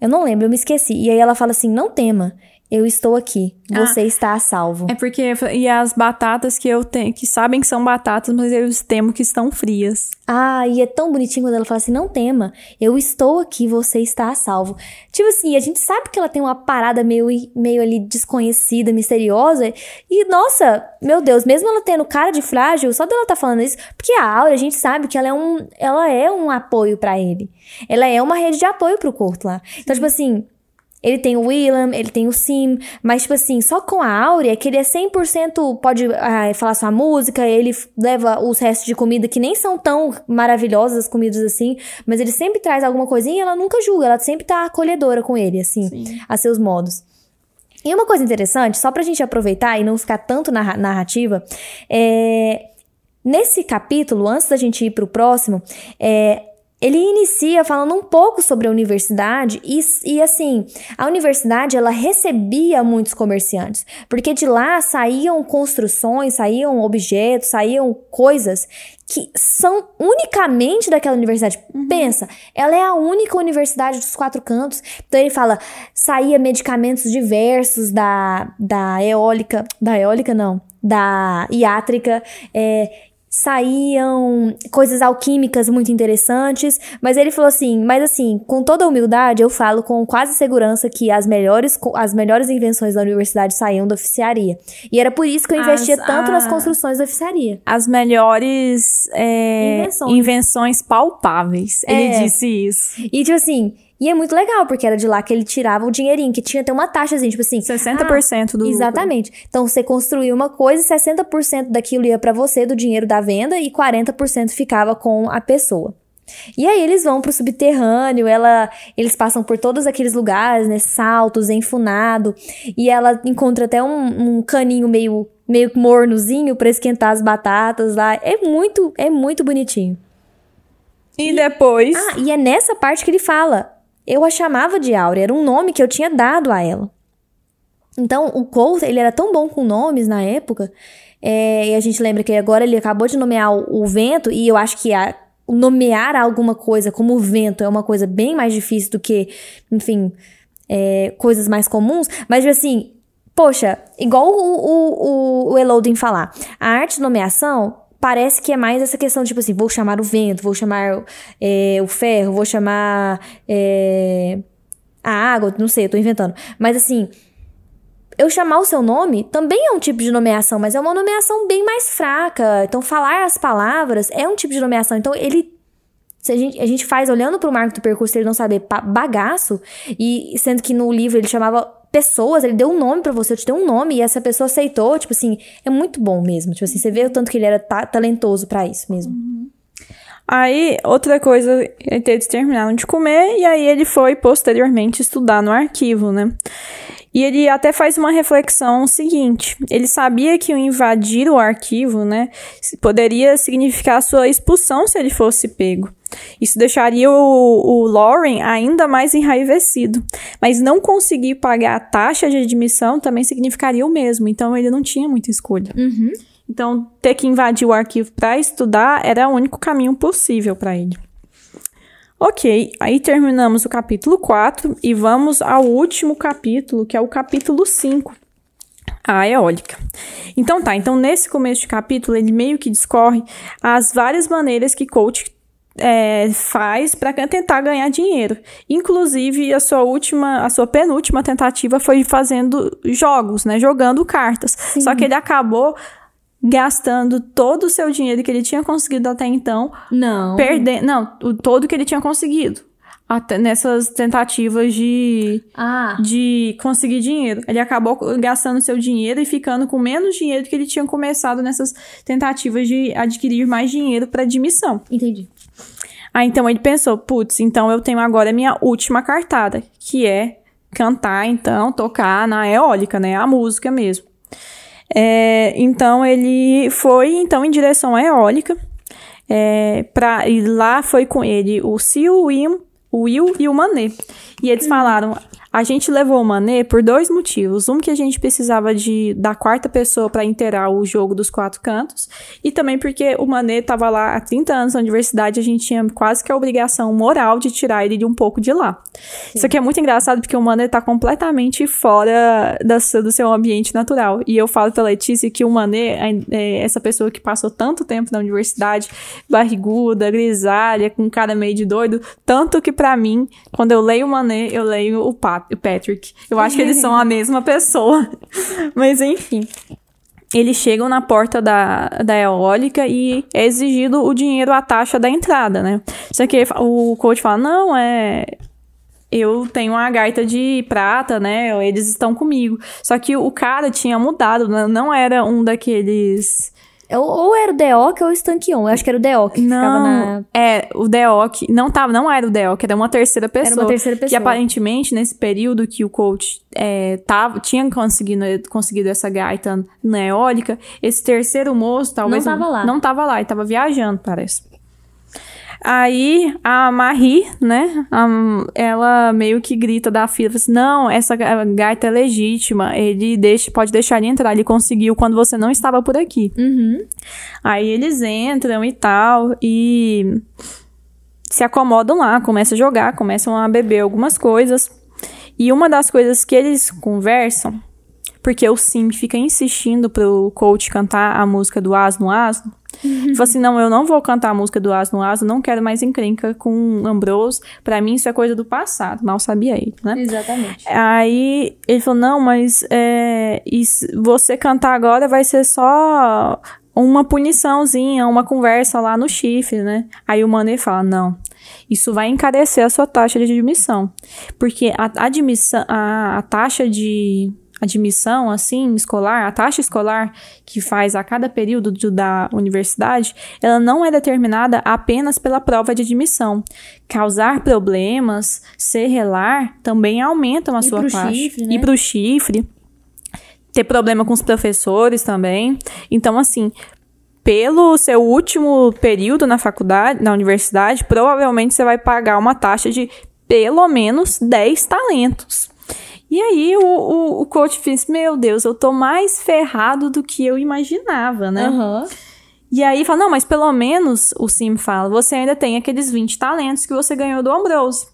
Eu não lembro, eu me esqueci. E aí ela fala assim: Não tema. Eu estou aqui. Você está a salvo.
É porque e as batatas que eu tenho, que sabem que são batatas, mas eu temo que estão frias.
Ah, e é tão bonitinho quando ela fala assim: não tema, eu estou aqui, você está a salvo. Tipo assim, a gente sabe que ela tem uma parada meio, meio ali desconhecida, misteriosa. E nossa, meu Deus, mesmo ela tendo cara de frágil, só dela tá falando isso, porque a Aura, a gente sabe que ela é um, ela é um apoio pra ele. Ela é uma rede de apoio pro Curto lá. Então, tipo assim. Ele tem o Willam, ele tem o Sim, mas, tipo assim, só com a Áurea, que ele é 100%, pode ah, falar sua música, ele leva os restos de comida que nem são tão maravilhosas as comidas assim, mas ele sempre traz alguma coisinha e ela nunca julga, ela sempre tá acolhedora com ele, assim,
Sim.
a seus modos. E uma coisa interessante, só pra gente aproveitar e não ficar tanto na narrativa, é. Nesse capítulo, antes da gente ir pro próximo, é, ele inicia falando um pouco sobre a universidade e, e assim, a universidade ela recebia muitos comerciantes, porque de lá saíam construções, saíam objetos, saíam coisas que são unicamente daquela universidade. Pensa, ela é a única universidade dos quatro cantos. Então ele fala, saía medicamentos diversos da, da eólica, da eólica não, da iátrica, é, saíam coisas alquímicas muito interessantes, mas ele falou assim, mas assim, com toda a humildade, eu falo com quase segurança que as melhores, as melhores invenções da universidade saíam da oficiaria. E era por isso que eu investia
As-
tanto nas
ah.
construções da oficiaria.
As melhores é,
Invenções.
invenções palpáveis.
É.
Ele disse isso.
E tipo assim, e é muito legal, porque era de lá que ele tirava o dinheirinho, que tinha até uma taxa assim, tipo assim,
60% do lucro.
Exatamente. Então você construía uma coisa e 60% daquilo ia pra você do dinheiro da venda e 40% ficava com a pessoa. E aí eles vão pro subterrâneo, ela, eles passam por todos aqueles lugares, né, saltos, enfunado, e ela encontra até um, um caninho meio meio mornozinho pra esquentar as batatas lá. É muito, é muito bonitinho.
E depois.
Ah, e é nessa parte que ele fala. Eu a chamava de Áurea, era um nome que eu tinha dado a ela. Então, o Colt, ele era tão bom com nomes na época, é, e a gente lembra que agora ele acabou de nomear o, o vento, e eu acho que a- nomear alguma coisa como vento é uma coisa bem mais difícil do que, enfim, é, coisas mais comuns, mas assim, poxa, igual o, o, o, o Elodin falar, a arte de nomeação parece que é mais essa questão, tipo assim, vou chamar o vento, vou chamar é, o ferro, vou chamar é, a água, não sei, eu tô inventando. Mas assim, eu chamar o seu nome também é um tipo de nomeação, mas é uma nomeação bem mais fraca. Então, falar as palavras é um tipo de nomeação. Então, ele Se a gente, a gente faz olhando pro marco do percurso ele não saber bagaço, e sendo que no livro ele chamava pessoas, ele deu um nome para você, eu te dei um nome e essa pessoa aceitou, tipo assim, é muito bom mesmo. Tipo assim, você vê o tanto que ele era ta talentoso para isso mesmo.
Uhum. Aí, outra coisa, eles terminaram de comer e aí ele foi posteriormente estudar no arquivo, né? E ele até faz uma reflexão seguinte: ele sabia que o invadir o arquivo, né, poderia significar sua expulsão se ele fosse pego. Isso deixaria o, o Lauren ainda mais enraivecido. Mas não conseguir pagar a taxa de admissão também significaria o mesmo. Então ele não tinha muita escolha.
Uhum.
Então ter que invadir o arquivo para estudar era o único caminho possível para ele. Ok, aí terminamos o capítulo 4 e vamos ao último capítulo, que é o capítulo 5, a eólica. Então tá, então nesse começo de capítulo ele meio que discorre as várias maneiras que coach é, faz para tentar ganhar dinheiro. Inclusive, a sua última, a sua penúltima tentativa foi fazendo jogos, né? Jogando cartas. Sim. Só que ele acabou gastando todo o seu dinheiro que ele tinha conseguido até então.
Não.
Perdendo. Não, o todo que ele tinha conseguido. Até nessas tentativas de,
ah.
de conseguir dinheiro. Ele acabou gastando seu dinheiro e ficando com menos dinheiro do que ele tinha começado nessas tentativas de adquirir mais dinheiro para admissão.
Entendi.
Aí então ele pensou, putz, então eu tenho agora a minha última cartada, que é cantar, então, tocar na eólica, né? A música mesmo. É, então ele foi então em direção à eólica. É, pra, e lá foi com ele o Sil, o Will, o Will e o Mané. E eles falaram: a gente levou o Mané por dois motivos. Um, que a gente precisava de da quarta pessoa para inteirar o jogo dos quatro cantos. E também porque o Mané estava lá há 30 anos na universidade, a gente tinha quase que a obrigação moral de tirar ele de um pouco de lá. Sim. Isso aqui é muito engraçado porque o Mané está completamente fora da, do seu ambiente natural. E eu falo pra Letícia que o Mané é essa pessoa que passou tanto tempo na universidade, barriguda, grisalha, com cara meio de doido. Tanto que para mim, quando eu leio o Mané, eu leio o Pato o Patrick. Eu acho que eles são a mesma pessoa. Mas enfim. Eles chegam na porta da, da eólica e é exigido o dinheiro, a taxa da entrada, né? Só que o coach fala: não, é. Eu tenho uma gaita de prata, né? Eles estão comigo. Só que o cara tinha mudado, né? não era um daqueles
ou, era o Deok ou o Stankion. Eu acho que era o Deok.
Não, na... é, o Deok. Não tava, não era o Deok, era uma terceira pessoa.
Era uma terceira pessoa.
Que aparentemente, nesse período que o coach é, tava, tinha conseguido, conseguido essa gaita na eólica, esse terceiro moço talvez.
Não tava lá.
Não tava lá, ele tava viajando, parece. Aí a Marie, né, a, ela meio que grita da fila, assim, não, essa gaita é legítima, ele deixa, pode deixar ele entrar, ele conseguiu quando você não estava por aqui.
Uhum.
Aí eles entram e tal, e se acomodam lá, começam a jogar, começam a beber algumas coisas. E uma das coisas que eles conversam, porque o Sim fica insistindo pro coach cantar a música do Asno Asno, Uhum. Falou assim: não, eu não vou cantar a música do Asno Asno, não quero mais encrenca com Ambrose. Pra mim, isso é coisa do passado. Mal sabia ele, né?
Exatamente.
Aí ele falou: não, mas é, isso, você cantar agora vai ser só uma puniçãozinha, uma conversa lá no chifre, né? Aí o Mané fala: não. Isso vai encarecer a sua taxa de admissão. Porque a, admissão, a, a taxa de admissão, assim, escolar, a taxa escolar que faz a cada período do, da universidade, ela não é determinada apenas pela prova de admissão. Causar problemas, ser relar, também aumentam a
e
sua taxa.
Chifre, né?
E pro chifre. Ter problema com os professores também. Então, assim, pelo seu último período na faculdade, na universidade, provavelmente você vai pagar uma taxa de pelo menos 10 talentos. E aí o, o, o coach fez, meu Deus, eu tô mais ferrado do que eu imaginava, né?
Uhum.
E aí fala, não, mas pelo menos, o Sim fala, você ainda tem aqueles 20 talentos que você ganhou do Ambrose.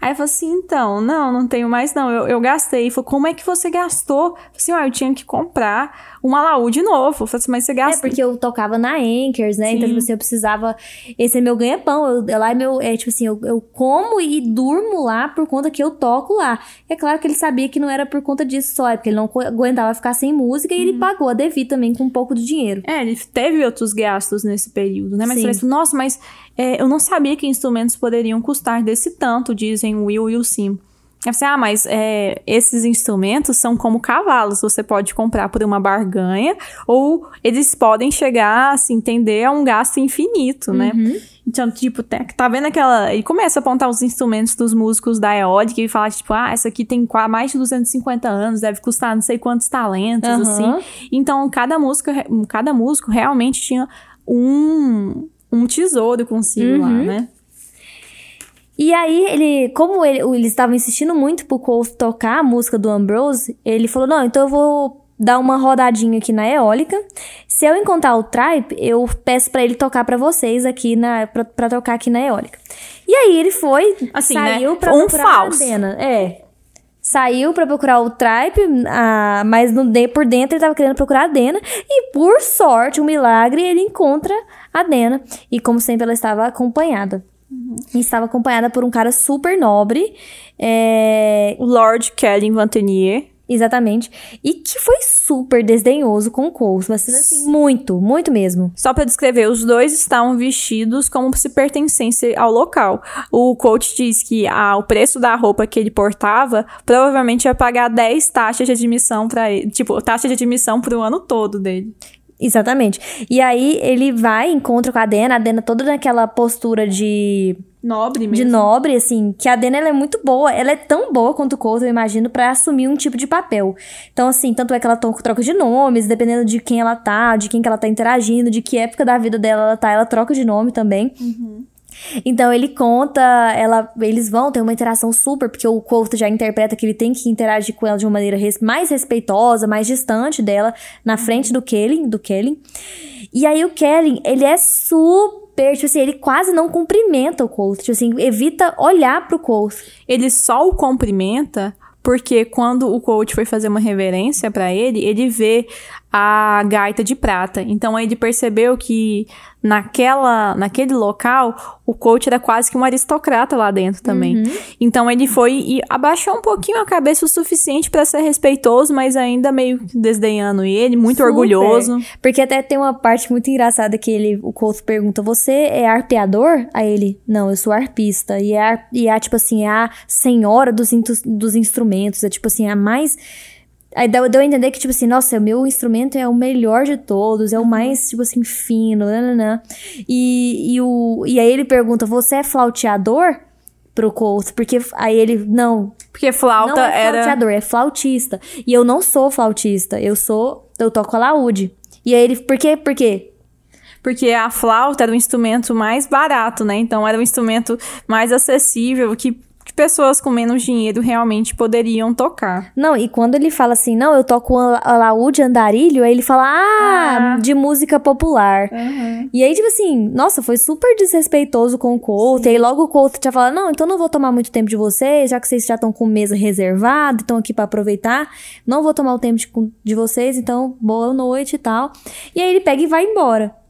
Aí eu falei assim, então, não, não tenho mais não, eu, eu gastei. Ele falou, como é que você gastou? Eu falei assim, ah, eu tinha que comprar um alaúde novo. Eu falei assim, mas você gastou...
É, porque eu tocava na Anchors, né? Sim. Então, tipo assim, eu precisava... Esse é meu ganha-pão. Lá é meu... É, tipo assim, eu, eu como e durmo lá por conta que eu toco lá. É claro que ele sabia que não era por conta disso só, é porque ele não aguentava ficar sem música e ele uhum. pagou a Devi também com um pouco de dinheiro.
É, ele teve outros gastos nesse período, né? Mas Sim. assim, nossa, mas é, eu não sabia que instrumentos poderiam custar desse tanto, dizem Will e o Sim. Eu falei, ah, mas é, esses instrumentos são como cavalos, você pode comprar por uma barganha, ou eles podem chegar, assim, entender a um gasto infinito, né? Uhum. Então, tipo, tá vendo aquela. E começa a apontar os instrumentos dos músicos da Eólica e fala, tipo, ah, essa aqui tem mais de 250 anos, deve custar não sei quantos talentos, uhum. assim. Então, cada músico, cada músico realmente tinha um, um tesouro consigo uhum. lá, né?
E aí, ele, como ele, eles estavam insistindo muito pro Cole tocar a música do Ambrose, ele falou: Não, então eu vou dar uma rodadinha aqui na eólica. Se eu encontrar o Tripe, eu peço para ele tocar para vocês aqui na pra, pra, tocar aqui na eólica. E aí ele foi, assim, né? saiu né? pra um procurar falso. a Dena. É. Saiu para procurar o Tripe, ah, mas no, por dentro ele tava querendo procurar a Dena. E por sorte, um milagre, ele encontra a Dena. E como sempre, ela estava acompanhada. Uhum. E estava acompanhada por um cara super nobre. É...
Lord Kelly Vantenier.
Exatamente. E que foi super desdenhoso com o Coles. Mas assim, muito, muito mesmo.
Só para descrever, os dois estavam vestidos como se pertencessem ao local. O coach diz que ah, o preço da roupa que ele portava provavelmente ia pagar 10 taxas de admissão para ele. Tipo, taxa de admissão pro ano todo dele.
Exatamente. E aí ele vai, encontra com a Dena, a Dena toda naquela postura de
Nobre mesmo.
De nobre, assim, que a Dena ela é muito boa. Ela é tão boa quanto o Coulter, eu imagino, para assumir um tipo de papel. Então, assim, tanto é que ela troca de nomes, dependendo de quem ela tá, de quem que ela tá interagindo, de que época da vida dela ela tá, ela troca de nome também. Uhum. Então ele conta, ela, eles vão ter uma interação super, porque o Coulter já interpreta que ele tem que interagir com ela de uma maneira res, mais respeitosa, mais distante dela, na frente do Kelly, do Kelly. E aí o Kelly, ele é super tipo assim, ele quase não cumprimenta o Colt, tipo assim, evita olhar pro Colt.
Ele só o cumprimenta porque quando o coach foi fazer uma reverência para ele, ele vê a gaita de prata. Então ele percebeu que naquela, naquele local, o coach era quase que um aristocrata lá dentro também. Uhum. Então ele foi e abaixou um pouquinho a cabeça o suficiente para ser respeitoso, mas ainda meio desdenhando ele, muito Super. orgulhoso.
Porque até tem uma parte muito engraçada que ele, o coach pergunta: "Você é arpeador?" Aí ele: "Não, eu sou arpista". E é, e é tipo assim, é a senhora dos, dos instrumentos, é tipo assim, a mais Aí deu, deu a entender que, tipo assim, nossa, o meu instrumento é o melhor de todos, é o mais, tipo assim, fino, nananã. E, e, o, e aí ele pergunta, você é flauteador? Pro Colt, porque aí ele, não.
Porque flauta não é
flauteador,
era...
é flautista. E eu não sou flautista, eu sou, eu toco alaúde. E aí ele, por quê? Por quê?
porque a flauta era o instrumento mais barato, né? Então era um instrumento mais acessível que pessoas com menos dinheiro realmente poderiam tocar.
Não, e quando ele fala assim, não, eu toco alaúde, andarilho, aí ele fala, ah, ah. de música popular. Uhum. E aí, tipo assim, nossa, foi super desrespeitoso com o Couto. E aí logo o Couto já fala, não, então não vou tomar muito tempo de vocês, já que vocês já estão com mesa reservada, estão aqui para aproveitar. Não vou tomar o tempo de, de vocês, então boa noite e tal. E aí ele pega e vai embora.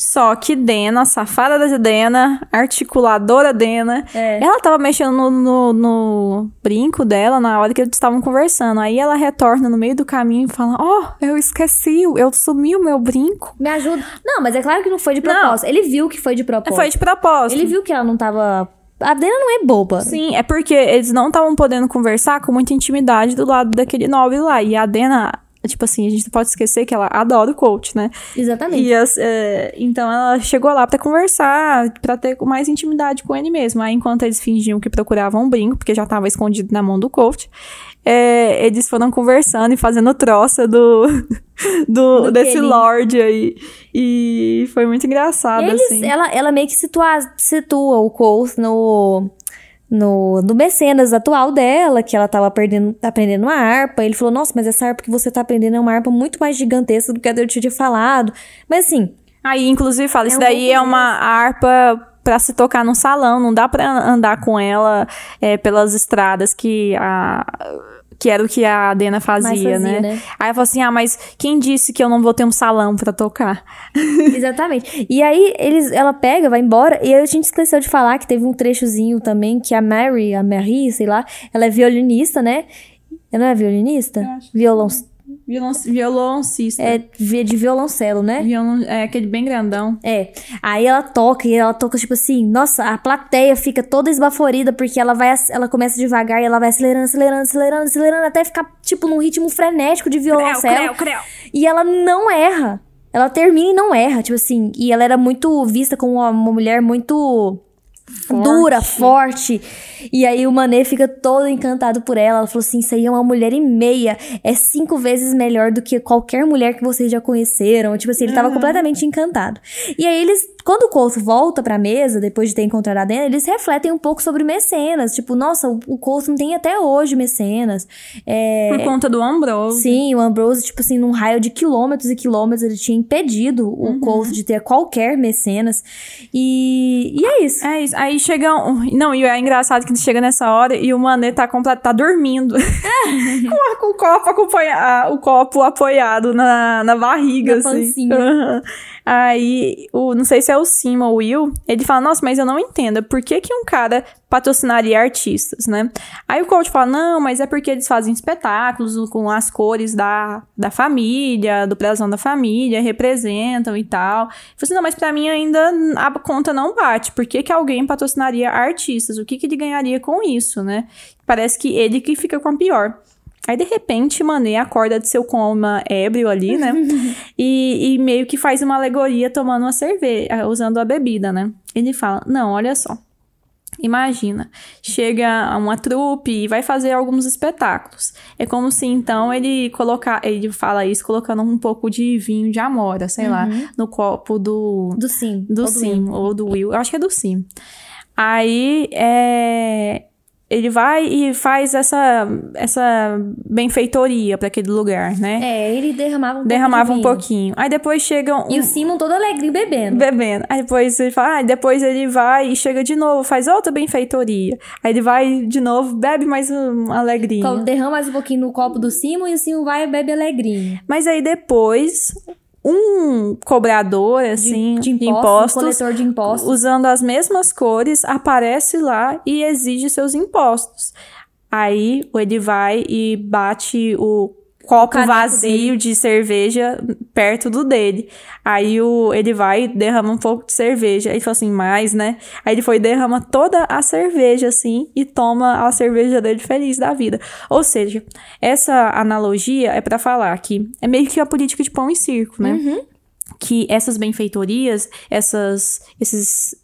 Só que Dena, safada da Dena, articuladora Dena, é. ela tava mexendo no, no, no, brinco dela na hora que eles estavam conversando. Aí ela retorna no meio do caminho e fala: Ó, oh, eu esqueci, eu sumi o meu brinco.
Me ajuda. Não, mas é claro que não foi de propósito. Não. Ele viu que foi de propósito.
Foi de propósito.
Ele viu que ela não tava a Dena não é boba.
Sim, é porque eles não estavam podendo conversar com muita intimidade do lado daquele nobre lá. E a Dena Tipo assim, a gente não pode esquecer que ela adora o coach, né?
Exatamente.
E as, é, então ela chegou lá para conversar, para ter mais intimidade com ele mesmo. Aí enquanto eles fingiam que procuravam um brinco, porque já tava escondido na mão do coach, é, eles foram conversando e fazendo troça do, do, do desse Lorde aí. E foi muito engraçado, eles, assim.
Ela, ela meio que situa, situa o coach no no, no mecenas atual dela, que ela tava aprendendo, aprendendo uma harpa. Ele falou: Nossa, mas essa harpa que você tá aprendendo é uma harpa muito mais gigantesca do que a eu tinha falado. Mas assim.
Aí, inclusive, fala: é Isso um daí é uma harpa pra se tocar num salão, não dá pra andar com ela é, pelas estradas que a que era o que a Dena fazia,
fazia
né?
né?
Aí ela falou assim: ah, mas quem disse que eu não vou ter um salão pra tocar?
Exatamente. E aí eles, ela pega, vai embora, e aí a gente esqueceu de falar que teve um trechozinho também que a Mary, a Mary, sei lá, ela é violinista, né? Ela não é violinista? Violon,
Violon, violoncista.
é de violoncelo, né?
Violon, é aquele bem grandão.
É. Aí ela toca e ela toca tipo assim, nossa, a plateia fica toda esbaforida porque ela vai ela começa devagar e ela vai acelerando, acelerando, acelerando, acelerando até ficar tipo num ritmo frenético de violoncelo.
creu.
E ela não erra. Ela termina e não erra, tipo assim, e ela era muito vista como uma mulher muito dura, forte. E aí o Mané fica todo encantado por ela. Ela falou assim: Isso aí é uma mulher e meia. É cinco vezes melhor do que qualquer mulher que vocês já conheceram. Tipo assim, ele tava completamente encantado. E aí eles, quando o Couto volta pra mesa, depois de ter encontrado a Dena, eles refletem um pouco sobre mecenas. Tipo, nossa, o, o Couto não tem até hoje mecenas. É,
Por conta do Ambrose.
Sim, o Ambrose, tipo assim, num raio de quilômetros e quilômetros, ele tinha impedido
Uhum.
o Couto de ter qualquer mecenas. E, e é isso.
É isso. Aí chega. Um... Não, e é engraçado que chega nessa hora e o Mané tá completo, tá dormindo. com, o copo acompanha... o copo apoiado na, na barriga,
Na
assim.
pancinha.
Aham. Aí, o, não sei se é o Sim ou o Will, ele fala, nossa, mas eu não entendo, por que que um cara patrocinaria artistas, né? Aí o coach fala, não, mas é porque eles fazem espetáculos com as cores da, da família, do brasão da família, representam e tal. Eu falei assim, não, mas pra mim ainda a conta não bate. Por que que alguém patrocinaria artistas? O que que ele ganharia com isso, né? Parece que ele que fica com a pior. Aí, de repente, Mané acorda de seu coma ébrio ali, né? e, e meio que faz uma alegoria tomando uma cerveja, usando a bebida, né? Ele fala: Não, olha só. Imagina, chega uma trupe e vai fazer alguns espetáculos. É como se então ele colocar, ele fala isso colocando um pouco de vinho de amora, sei lá, no copo do
Do sim.
do
ou
Sim
Will.
ou do Will. Eu acho que é do Sim. Aí é, ele vai e faz essa essa benfeitoria para aquele lugar, né?
É, ele derramava um pouco
Derramava
de
um pouquinho. Aí depois chega um,
E o Simon todo alegrinho bebendo.
bebendo. Aí depois ele fala, ah, depois ele vai e chega de novo, faz outra benfeitoria. Aí ele vai de novo, bebe mais um alegrinho.
Derrama mais um pouquinho no copo do Simon e o Simon vai e bebe alegrinho.
Mas aí depois um cobrador assim
de
de
impostos, um
impostos,
coletor de impostos.
usando as mesmas cores aparece lá e exige seus impostos. Aí ele vai e bate o copo vazio de cerveja perto do dele. Aí o, ele vai e derrama um pouco de cerveja. Aí ele fala assim, mais, né? Aí ele foi e derrama toda a cerveja, assim, e toma a cerveja dele feliz da vida. Ou seja, essa analogia é pra falar que é meio que a política de pão e circo, né? que essas benfeitorias, essas, esses,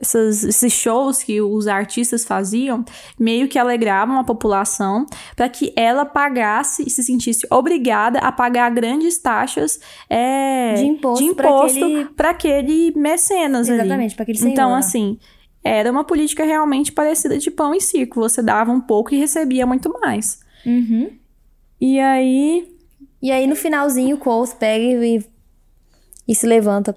essas, esses shows que os artistas faziam, meio que alegravam a população para que ela pagasse e se sentisse obrigada a pagar grandes taxas é,
De imposto
imposto
aquele-
para aquele mecenas.
Exatamente, pra aquele
Então,
senhor.
assim, era uma política realmente parecida de pão e circo. Você dava um pouco e recebia muito mais.
Uhum.
E aí,
E aí no finalzinho o Coles pega e, e se levanta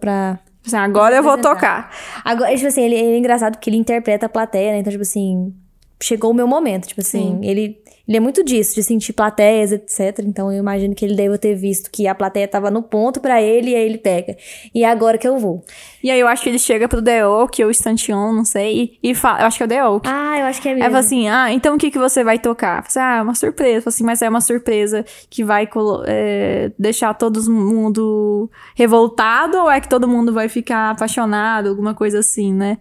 pra.
assim, agora eu vou tocar.
Agora, tipo assim, ele, ele é engraçado porque ele interpreta a plateia, né? Então, tipo assim, chegou o meu momento. Tipo assim, ele, ele é muito disso, de sentir plateias, etc. Então eu imagino que ele deva ter visto que a plateia tava no ponto pra ele e aí ele pega. E é agora que eu vou.
E aí eu acho que ele chega pro The Oak ou Stantion, não sei, e, e fala, eu acho que é o The Oak.
Ah, eu acho que é
Aí
mesmo.
fala assim, ah, então o que, que você vai tocar? Eu Falei, ah, uma surpresa. Falei assim, mas é uma surpresa que vai é, deixar todo mundo revoltado ou é que todo mundo vai ficar apaixonado, alguma coisa assim, né?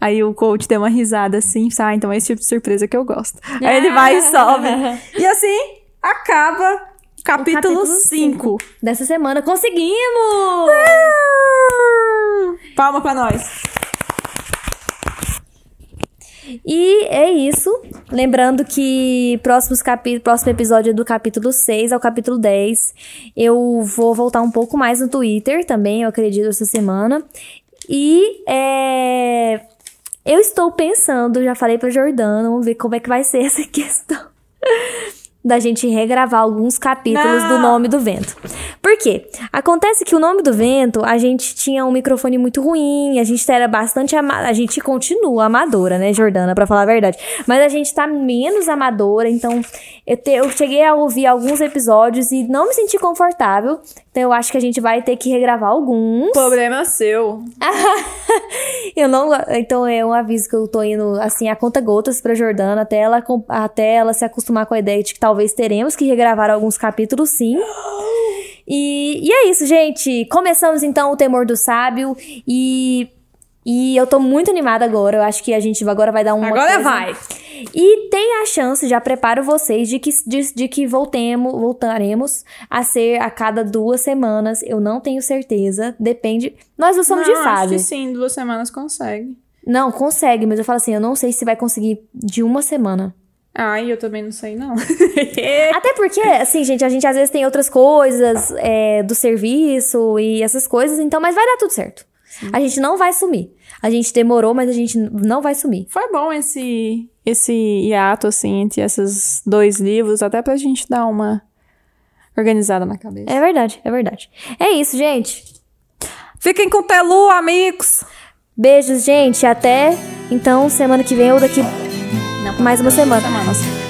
Aí o coach deu uma risada assim, ah, então é esse tipo de surpresa que eu gosto. Aí ele vai e sobe. E assim, acaba o capítulo
capítulo
5.
Dessa semana conseguimos!
Palma pra nós.
E é isso. Lembrando que próximos capi próximo episódio é do capítulo 6 ao capítulo 10. Eu vou voltar um pouco mais no Twitter também, eu acredito, essa semana. E é, eu estou pensando, já falei pra Jordana, vamos ver como é que vai ser essa questão. Da gente regravar alguns capítulos do
Não.
Nome do Vento. Por quê? Acontece que o nome do vento, a gente tinha um microfone muito ruim, a gente era bastante a gente continua amadora, né, Jordana, para falar a verdade. Mas a gente tá menos amadora, então eu, te, eu cheguei a ouvir alguns episódios e não me senti confortável. Então eu acho que a gente vai ter que regravar alguns.
Problema seu.
eu não, então é um aviso que eu tô indo assim a conta gotas para Jordana até ela até ela se acostumar com a ideia de que talvez teremos que regravar alguns capítulos sim. E, e é isso, gente. Começamos então o Temor do Sábio e e eu tô muito animada agora. Eu acho que a gente agora vai dar uma.
Agora
coisa...
vai!
E tem a chance, já preparo vocês, de que, de, de, que voltemos, voltaremos a ser a cada duas semanas. Eu não tenho certeza. Depende. Nós não somos
não,
de fase.
Acho que sim, duas semanas consegue.
Não, consegue, mas eu falo assim, eu não sei se vai conseguir de uma semana.
Ai, eu também não sei, não.
Até porque, assim, gente, a gente às vezes tem outras coisas é, do serviço e essas coisas, então, mas vai dar tudo certo. Sim. A gente não vai sumir. A gente demorou, mas a gente não vai sumir.
Foi bom esse esse hiato, assim, entre esses dois livros, até pra gente dar uma organizada na cabeça.
É verdade, é verdade. É isso, gente.
Fiquem com o Telu, amigos!
Beijos, gente. Até então semana que vem ou daqui mais uma semana. Semanas.